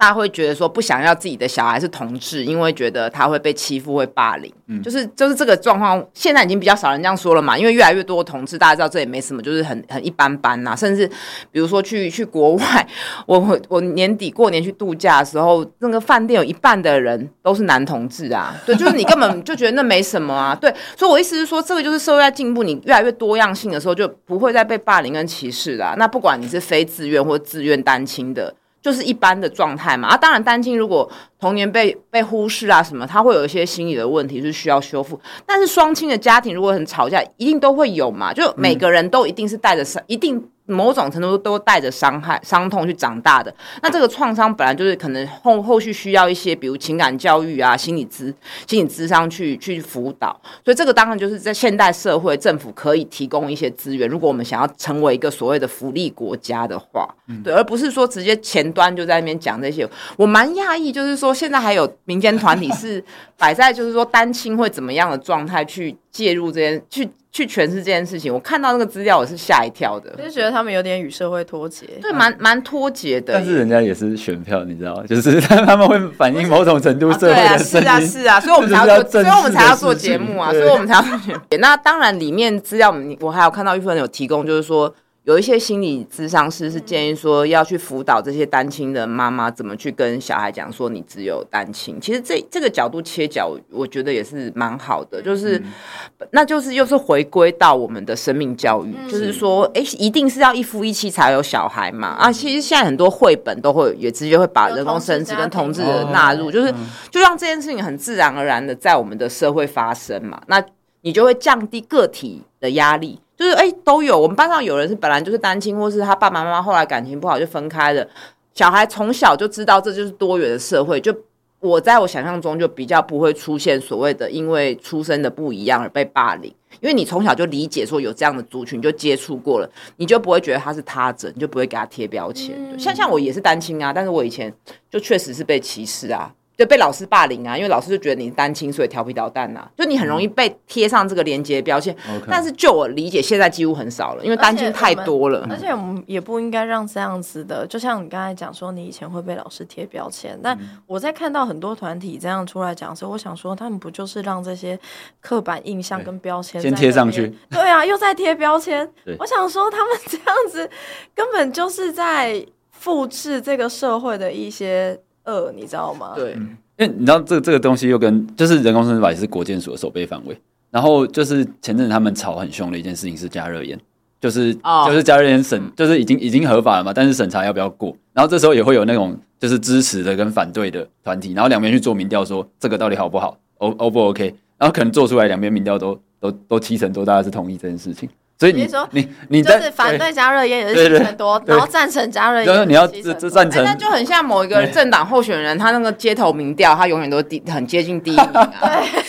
大家会觉得说不想要自己的小孩是同志，因为觉得他会被欺负、会霸凌，嗯，就是就是这个状况。现在已经比较少人这样说了嘛，因为越来越多同志，大家知道这也没什么，就是很很一般般呐、啊。甚至比如说去去国外，我我年底过年去度假的时候，那个饭店有一半的人都是男同志啊，对，就是你根本就觉得那没什么啊，对。所以我意思是说，这个就是社会在进步，你越来越多样性的时候，就不会再被霸凌跟歧视啦、啊。那不管你是非自愿或自愿单亲的。就是一般的状态嘛。啊，当然单亲如果童年被被忽视啊什么，他会有一些心理的问题是需要修复。但是双亲的家庭如果很吵架，一定都会有嘛，就每个人都一定是带着伤，一定。某种程度都带着伤害、伤痛去长大的，那这个创伤本来就是可能后后续需要一些，比如情感教育啊、心理咨、心理咨商去去辅导，所以这个当然就是在现代社会，政府可以提供一些资源。如果我们想要成为一个所谓的福利国家的话，对，而不是说直接前端就在那边讲这些。我蛮讶异，就是说现在还有民间团体是 摆在就是说单亲会怎么样的状态去介入这件去。去诠释这件事情，我看到那个资料，我是吓一跳的，就觉得他们有点与社会脱节，对，蛮蛮脱节的。但是人家也是选票，你知道吗？就是他们会反映某种程度社会的声音。对啊，是啊，是啊，所以我们才要做，所以我们才要做节目啊，所以我们才要做节目。那当然，里面资料我还有看到一部分有提供，就是说。有一些心理咨商师是建议说要去辅导这些单亲的妈妈怎么去跟小孩讲说你只有单亲。其实这这个角度切角，我觉得也是蛮好的。就是，那就是又是回归到我们的生命教育，就是说，哎，一定是要一夫一妻才有小孩嘛？啊，其实现在很多绘本都会也直接会把人工生殖跟同志的纳入，就是就让这件事情很自然而然的在我们的社会发生嘛。那你就会降低个体的压力。就是哎、欸，都有。我们班上有人是本来就是单亲，或是他爸爸妈妈后来感情不好就分开了。小孩从小就知道这就是多元的社会。就我在我想象中就比较不会出现所谓的因为出生的不一样而被霸凌，因为你从小就理解说有这样的族群，就接触过了，你就不会觉得他是他者，你就不会给他贴标签。嗯、像像我也是单亲啊，但是我以前就确实是被歧视啊。就被老师霸凌啊，因为老师就觉得你是单亲，所以调皮捣蛋呐、啊，就你很容易被贴上这个连接标签。但是就我理解，现在几乎很少了，因为单亲太多了。而且我们也不应该让这样子的，就像你刚才讲说，你以前会被老师贴标签。但我在看到很多团体这样出来讲的时候，我想说，他们不就是让这些刻板印象跟标签先贴上去？对啊，又在贴标签。我想说，他们这样子根本就是在复制这个社会的一些。呃，你知道吗？对，因为你知道这个这个东西又跟就是人工生殖法也是国建署的守备范围。然后就是前阵子他们吵很凶的一件事情是加热烟，就是、oh. 就是加热烟审就是已经已经合法了嘛，但是审查要不要过？然后这时候也会有那种就是支持的跟反对的团体，然后两边去做民调，说这个到底好不好？O O 不 OK？然后可能做出来两边民调都都都七成多，大家是同意这件事情。所以你说你你就是反对加热烟也是七成多，然后赞成加热烟，你要这这赞成，那就很像某一个政党候选人，他那个街头民调，他永远都第很接近第一名啊。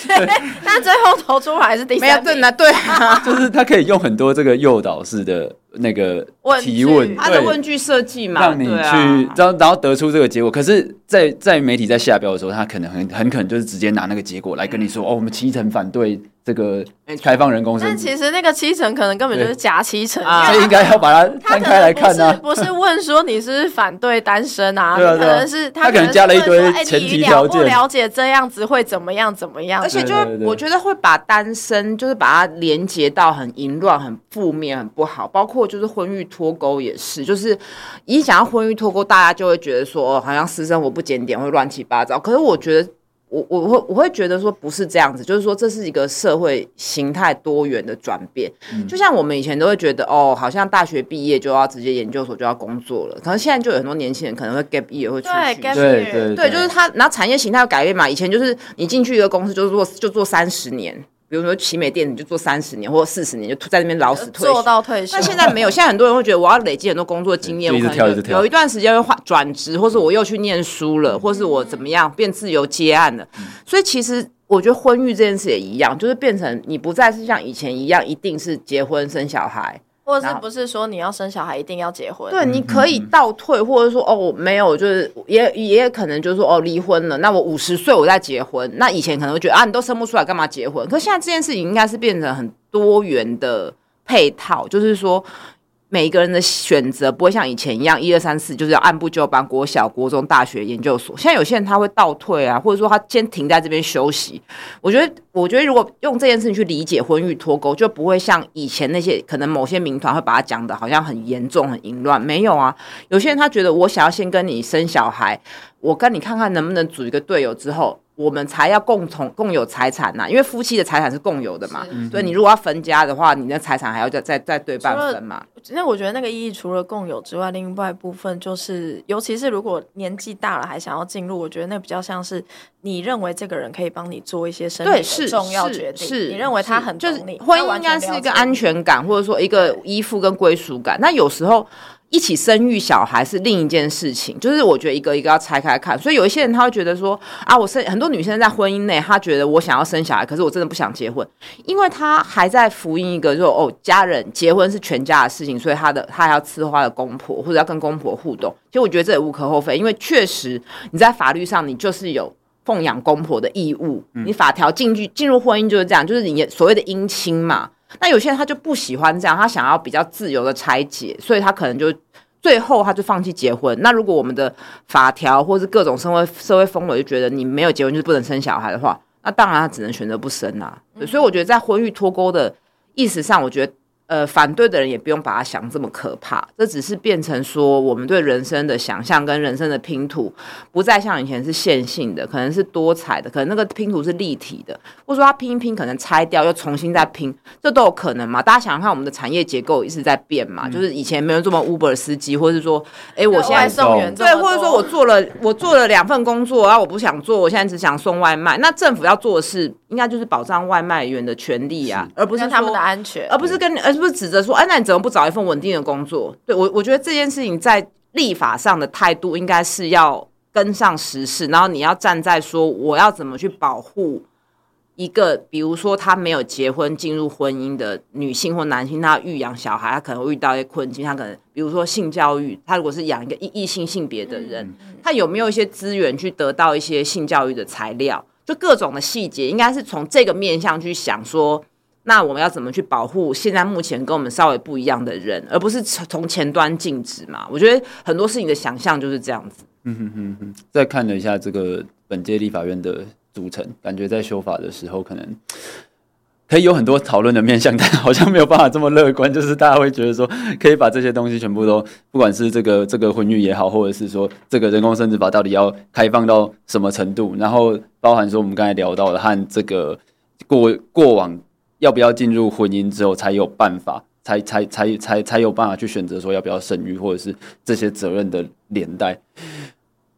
对，但 最后投出来还是第三名。对啊，对啊，就是他可以用很多这个诱导式的那个提问，他的问句设计嘛，让你去，然后然后得出这个结果。可是，在在媒体在下标的时候，他可能很很可能就是直接拿那个结果来跟你说，哦，我们七成反对。这个开放人工生殖，但其实那个七成可能根本就是假七成，所以应该要把它摊开来看呢。不是问说你是反对单身啊？对啊，可能是他可能加了一堆前提条件，不了解这样子会怎么样怎么样。而且就我觉得会把单身就是把它连接到很淫乱、很负面、很不好，包括就是婚育脱钩也是，就是一想要婚育脱钩，大家就会觉得说好像私生活不检点，会乱七八糟。可是我觉得。我我会我会觉得说不是这样子，就是说这是一个社会形态多元的转变。嗯、就像我们以前都会觉得哦，好像大学毕业就要直接研究所就要工作了，可能现在就有很多年轻人可能会 gap year 会出去，对对对，对，就是他，然后产业形态要改变嘛。以前就是你进去一个公司就是做就做三十年。比如说奇美店，你就做三十年或者四十年，就在那边老死退休，做到退休。那现在没有，现在很多人会觉得我要累积很多工作经验，我可能有一段时间会换转职，或是我又去念书了，或是我怎么样变自由接案了。所以其实我觉得婚育这件事也一样，就是变成你不再是像以前一样，一定是结婚生小孩。或者是不是说你要生小孩一定要结婚？对，你可以倒退，或者说哦没有，就是也也可能就是说哦离婚了，那我五十岁我再结婚。那以前可能会觉得啊，你都生不出来，干嘛结婚？可是现在这件事情应该是变成很多元的配套，就是说。每一个人的选择不会像以前一样，一二三四就是要按部就班，国小、国中、大学、研究所。现在有些人他会倒退啊，或者说他先停在这边休息。我觉得，我觉得如果用这件事情去理解婚育脱钩，就不会像以前那些可能某些民团会把它讲的好像很严重、很淫乱。没有啊，有些人他觉得我想要先跟你生小孩，我跟你看看能不能组一个队友之后。我们才要共同共有财产呐，因为夫妻的财产是共有的嘛。所以你如果要分家的话，你的财产还要再再再对半分嘛。那我觉得那个意义除了共有之外，另外一部分就是，尤其是如果年纪大了还想要进入，我觉得那比较像是你认为这个人可以帮你做一些生命的重要决定，是你认为他很就是婚姻应该是一个安全感，或者说一个依附跟归属感。那有时候。一起生育小孩是另一件事情，就是我觉得一个一个要拆开看。所以有一些人他会觉得说啊，我生很多女生在婚姻内，她觉得我想要生小孩，可是我真的不想结婚，因为她还在福音一个说哦，家人结婚是全家的事情，所以她的她还要伺候她的公婆或者要跟公婆互动。其实我觉得这也无可厚非，因为确实你在法律上你就是有奉养公婆的义务，你法条进去进入婚姻就是这样，就是你所谓的姻亲嘛。那有些人他就不喜欢这样，他想要比较自由的拆解，所以他可能就最后他就放弃结婚。那如果我们的法条或是各种社会社会氛围就觉得你没有结婚就是不能生小孩的话，那当然他只能选择不生啦、所以我觉得在婚育脱钩的意识上，我觉得。呃，反对的人也不用把它想这么可怕，这只是变成说我们对人生的想象跟人生的拼图不再像以前是线性的，可能是多彩的，可能那个拼图是立体的，或者说它拼一拼可能拆掉又重新再拼，这都有可能嘛？大家想想看，我们的产业结构一直在变嘛，嗯、就是以前没有这么 Uber 司机，或者是说，哎，我现在送员对，或者说我做了我做了两份工作，然后我不想做，我现在只想送外卖，那政府要做的是应该就是保障外卖员的权利啊，而不是他们的安全，而不是跟而不是指责说，哎，那你怎么不找一份稳定的工作？对我，我觉得这件事情在立法上的态度应该是要跟上时事，然后你要站在说，我要怎么去保护一个，比如说他没有结婚进入婚姻的女性或男性，他育养小孩，他可能会遇到一些困境，他可能比如说性教育，他如果是养一个异异性性别的人，他有没有一些资源去得到一些性教育的材料？就各种的细节，应该是从这个面向去想说。那我们要怎么去保护现在目前跟我们稍微不一样的人，而不是从从前端禁止嘛？我觉得很多事情的想象就是这样子。嗯哼哼哼。再看了一下这个本届立法院的组成，感觉在修法的时候，可能可以有很多讨论的面向，但好像没有办法这么乐观。就是大家会觉得说，可以把这些东西全部都，不管是这个这个婚育也好，或者是说这个人工生殖法到底要开放到什么程度，然后包含说我们刚才聊到的和这个过过往。要不要进入婚姻之后才有办法，才才才才才有办法去选择说要不要生育，或者是这些责任的连带。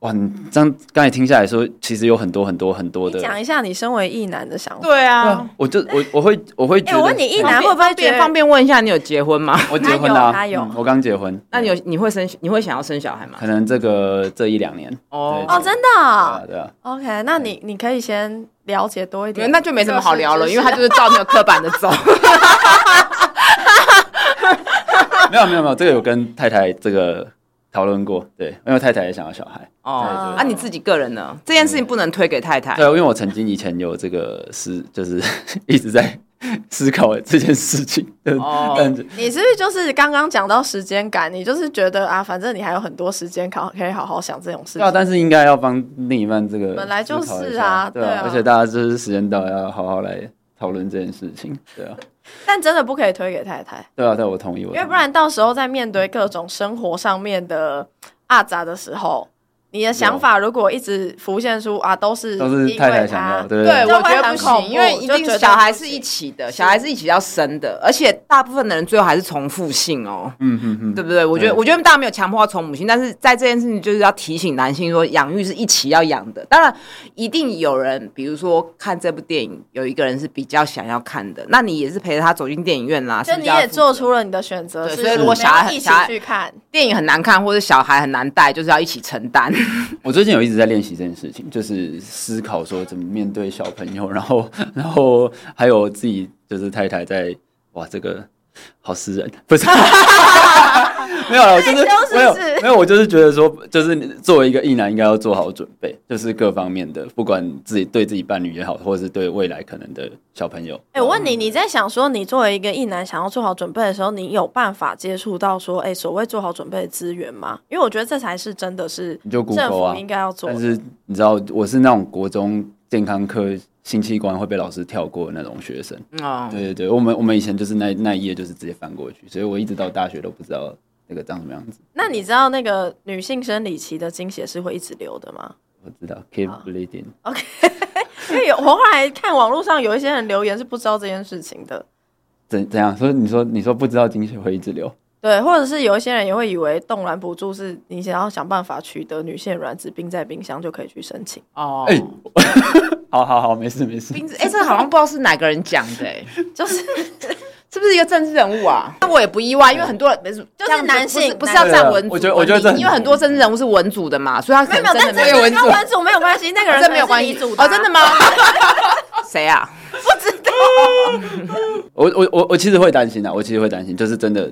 哇，你这样刚才听下来说，其实有很多很多很多的。讲一下你身为异男的想法。对啊，我就我我会我会觉得。我问你，异男会不会觉得方便问一下，你有结婚吗？我结婚了，他有，我刚结婚。那你有你会生你会想要生小孩吗？可能这个这一两年。哦哦，真的。对啊。OK，那你你可以先。了解多一点，那就没什么好聊了，因为他就是照那个刻板的走。没有没有没有，这个有跟太太这个讨论过，对，因为太太也想要小孩。哦，那、啊、你自己个人呢？这件事情不能推给太太。对，因为我曾经以前有这个是，就是 一直在。思考这件事情，哦，你是不是就是刚刚讲到时间感？你就是觉得啊，反正你还有很多时间，考可以好好想这种事情。对啊，但是应该要帮另一半这个本来就是啊，对啊，而且大家就是时间到要好好来讨论这件事情，对啊。但真的不可以推给太太。对啊，对，我同意，我同意。因为不然到时候在面对各种生活上面的阿杂的时候。你的想法如果一直浮现出啊，都是都是太太想要，对，我觉得不行，因为一定小孩是一起的，小孩是一起要生的，而且大部分的人最后还是重复性哦，嗯嗯嗯，对不对？我觉得，我觉得大家没有强迫要从母亲，但是在这件事情就是要提醒男性说，养育是一起要养的。当然，一定有人，比如说看这部电影，有一个人是比较想要看的，那你也是陪着他走进电影院啦，就你也做出了你的选择，所以如果小孩一起去看。电影很难看，或者小孩很难带，就是要一起承担。我最近有一直在练习这件事情，就是思考说怎么面对小朋友，然后，然后还有自己就是太太在，哇，这个。好私人，不是 没有了，我就是没有没有，我就是觉得说，就是作为一个异男，应该要做好准备，就是各方面的，不管自己对自己伴侣也好，或者是对未来可能的小朋友。哎、欸，我问你，你在想说，你作为一个异男，想要做好准备的时候，你有办法接触到说，哎、欸，所谓做好准备的资源吗？因为我觉得这才是真的是，你就 Google 啊，应该要做。但是你知道，我是那种国中健康课。性器官会被老师跳过的那种学生，哦，对对对，我们我们以前就是那那一页就是直接翻过去，所以我一直到大学都不知道那个长什么样子。那你知道那个女性生理期的经血是会一直流的吗？我知道，keep bleeding。OK，因为有我后来看网络上有一些人留言是不知道这件事情的。怎怎样？所以你说你说不知道经血会一直流？对，或者是有一些人也会以为冻卵补助是你想要想办法取得女性卵子冰在冰箱就可以去申请哦。哎、欸，好好好，没事没事。冰子，哎、欸，这个好像不知道是哪个人讲的、欸，哎，就是 是不是一个政治人物啊？那我也不意外，因为很多人没事，就是男性不是要站文组，我觉得我觉得因为很多政治人物是文组的嘛，所以他可能真的没有文组，跟文组没有关系，那个人没有关系哦，真的吗？谁啊？不知道。我我我我其实会担心的，我其实会担心，就是真的。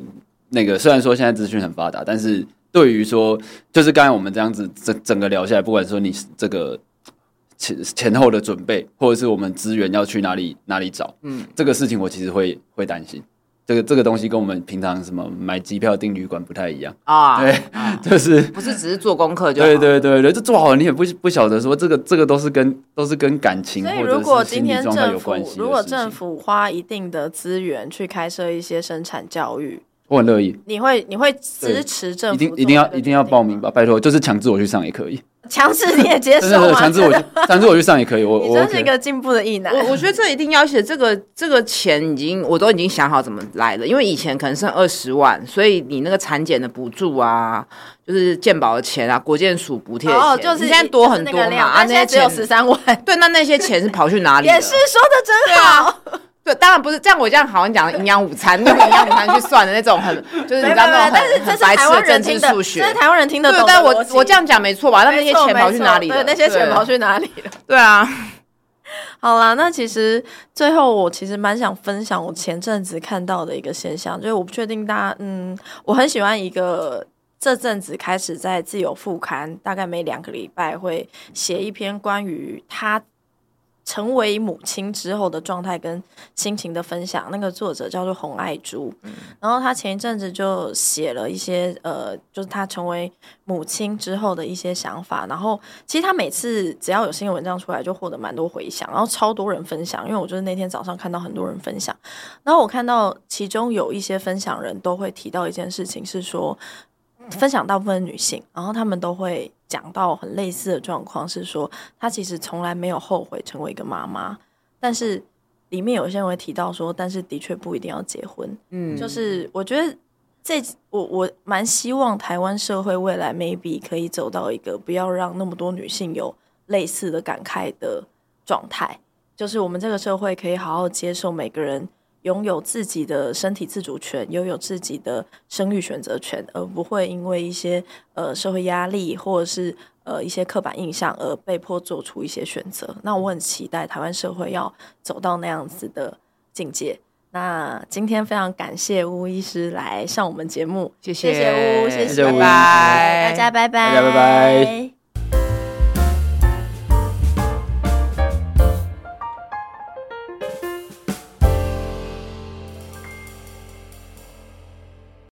那个虽然说现在资讯很发达，但是对于说，就是刚才我们这样子整整个聊下来，不管说你这个前前后的准备，或者是我们资源要去哪里哪里找，嗯，这个事情我其实会会担心。这个这个东西跟我们平常什么买机票订旅馆不太一样啊，对，啊、就是不是只是做功课就，对对对对，这做好了你也不不晓得说这个这个都是跟都是跟感情，所以如果今天政府如果政府花一定的资源去开设一些生产教育。我很乐意，你会你会支持政府？一定一定要一定要报名吧，拜托，就是强制我去上也可以。强制你也接受吗？强制我强制我去上也可以。我 我真是一个进步的异男。我我觉得这一定要写，这个这个钱已经我都已经想好怎么来了，因为以前可能剩二十万，所以你那个产检的补助啊，就是健保的钱啊，国健署补贴哦，就是现在多很多嘛，啊，那些只有十三万，对，那那些钱是跑去哪里？也是说的真好。对，当然不是这样。我这样好像讲营养午餐，那个营养午餐去算的那种很，就是你知道那种很很白痴的政治数学。这是台湾人听得懂。对，但我我这样讲没错吧？那那些钱跑去哪里了？对，那些钱跑去哪里了？对啊。好啦，那其实最后我其实蛮想分享我前阵子看到的一个现象，就是我不确定大家，嗯，我很喜欢一个这阵子开始在自由副刊，大概每两个礼拜会写一篇关于他。成为母亲之后的状态跟心情的分享，那个作者叫做洪爱珠，然后他前一阵子就写了一些呃，就是他成为母亲之后的一些想法。然后其实他每次只要有新的文章出来，就获得蛮多回响，然后超多人分享。因为我就是那天早上看到很多人分享，然后我看到其中有一些分享人都会提到一件事情，是说分享大部分女性，然后她们都会。讲到很类似的状况，是说她其实从来没有后悔成为一个妈妈，但是里面有些人会提到说，但是的确不一定要结婚。嗯，就是我觉得这我我蛮希望台湾社会未来 maybe 可以走到一个不要让那么多女性有类似的感慨的状态，就是我们这个社会可以好好接受每个人。拥有自己的身体自主权，拥有自己的生育选择权，而不会因为一些呃社会压力或者是呃一些刻板印象而被迫做出一些选择。那我很期待台湾社会要走到那样子的境界。那今天非常感谢巫医师来上我们节目，谢谢，谢谢巫，谢谢，拜拜，大家拜拜，大家拜拜。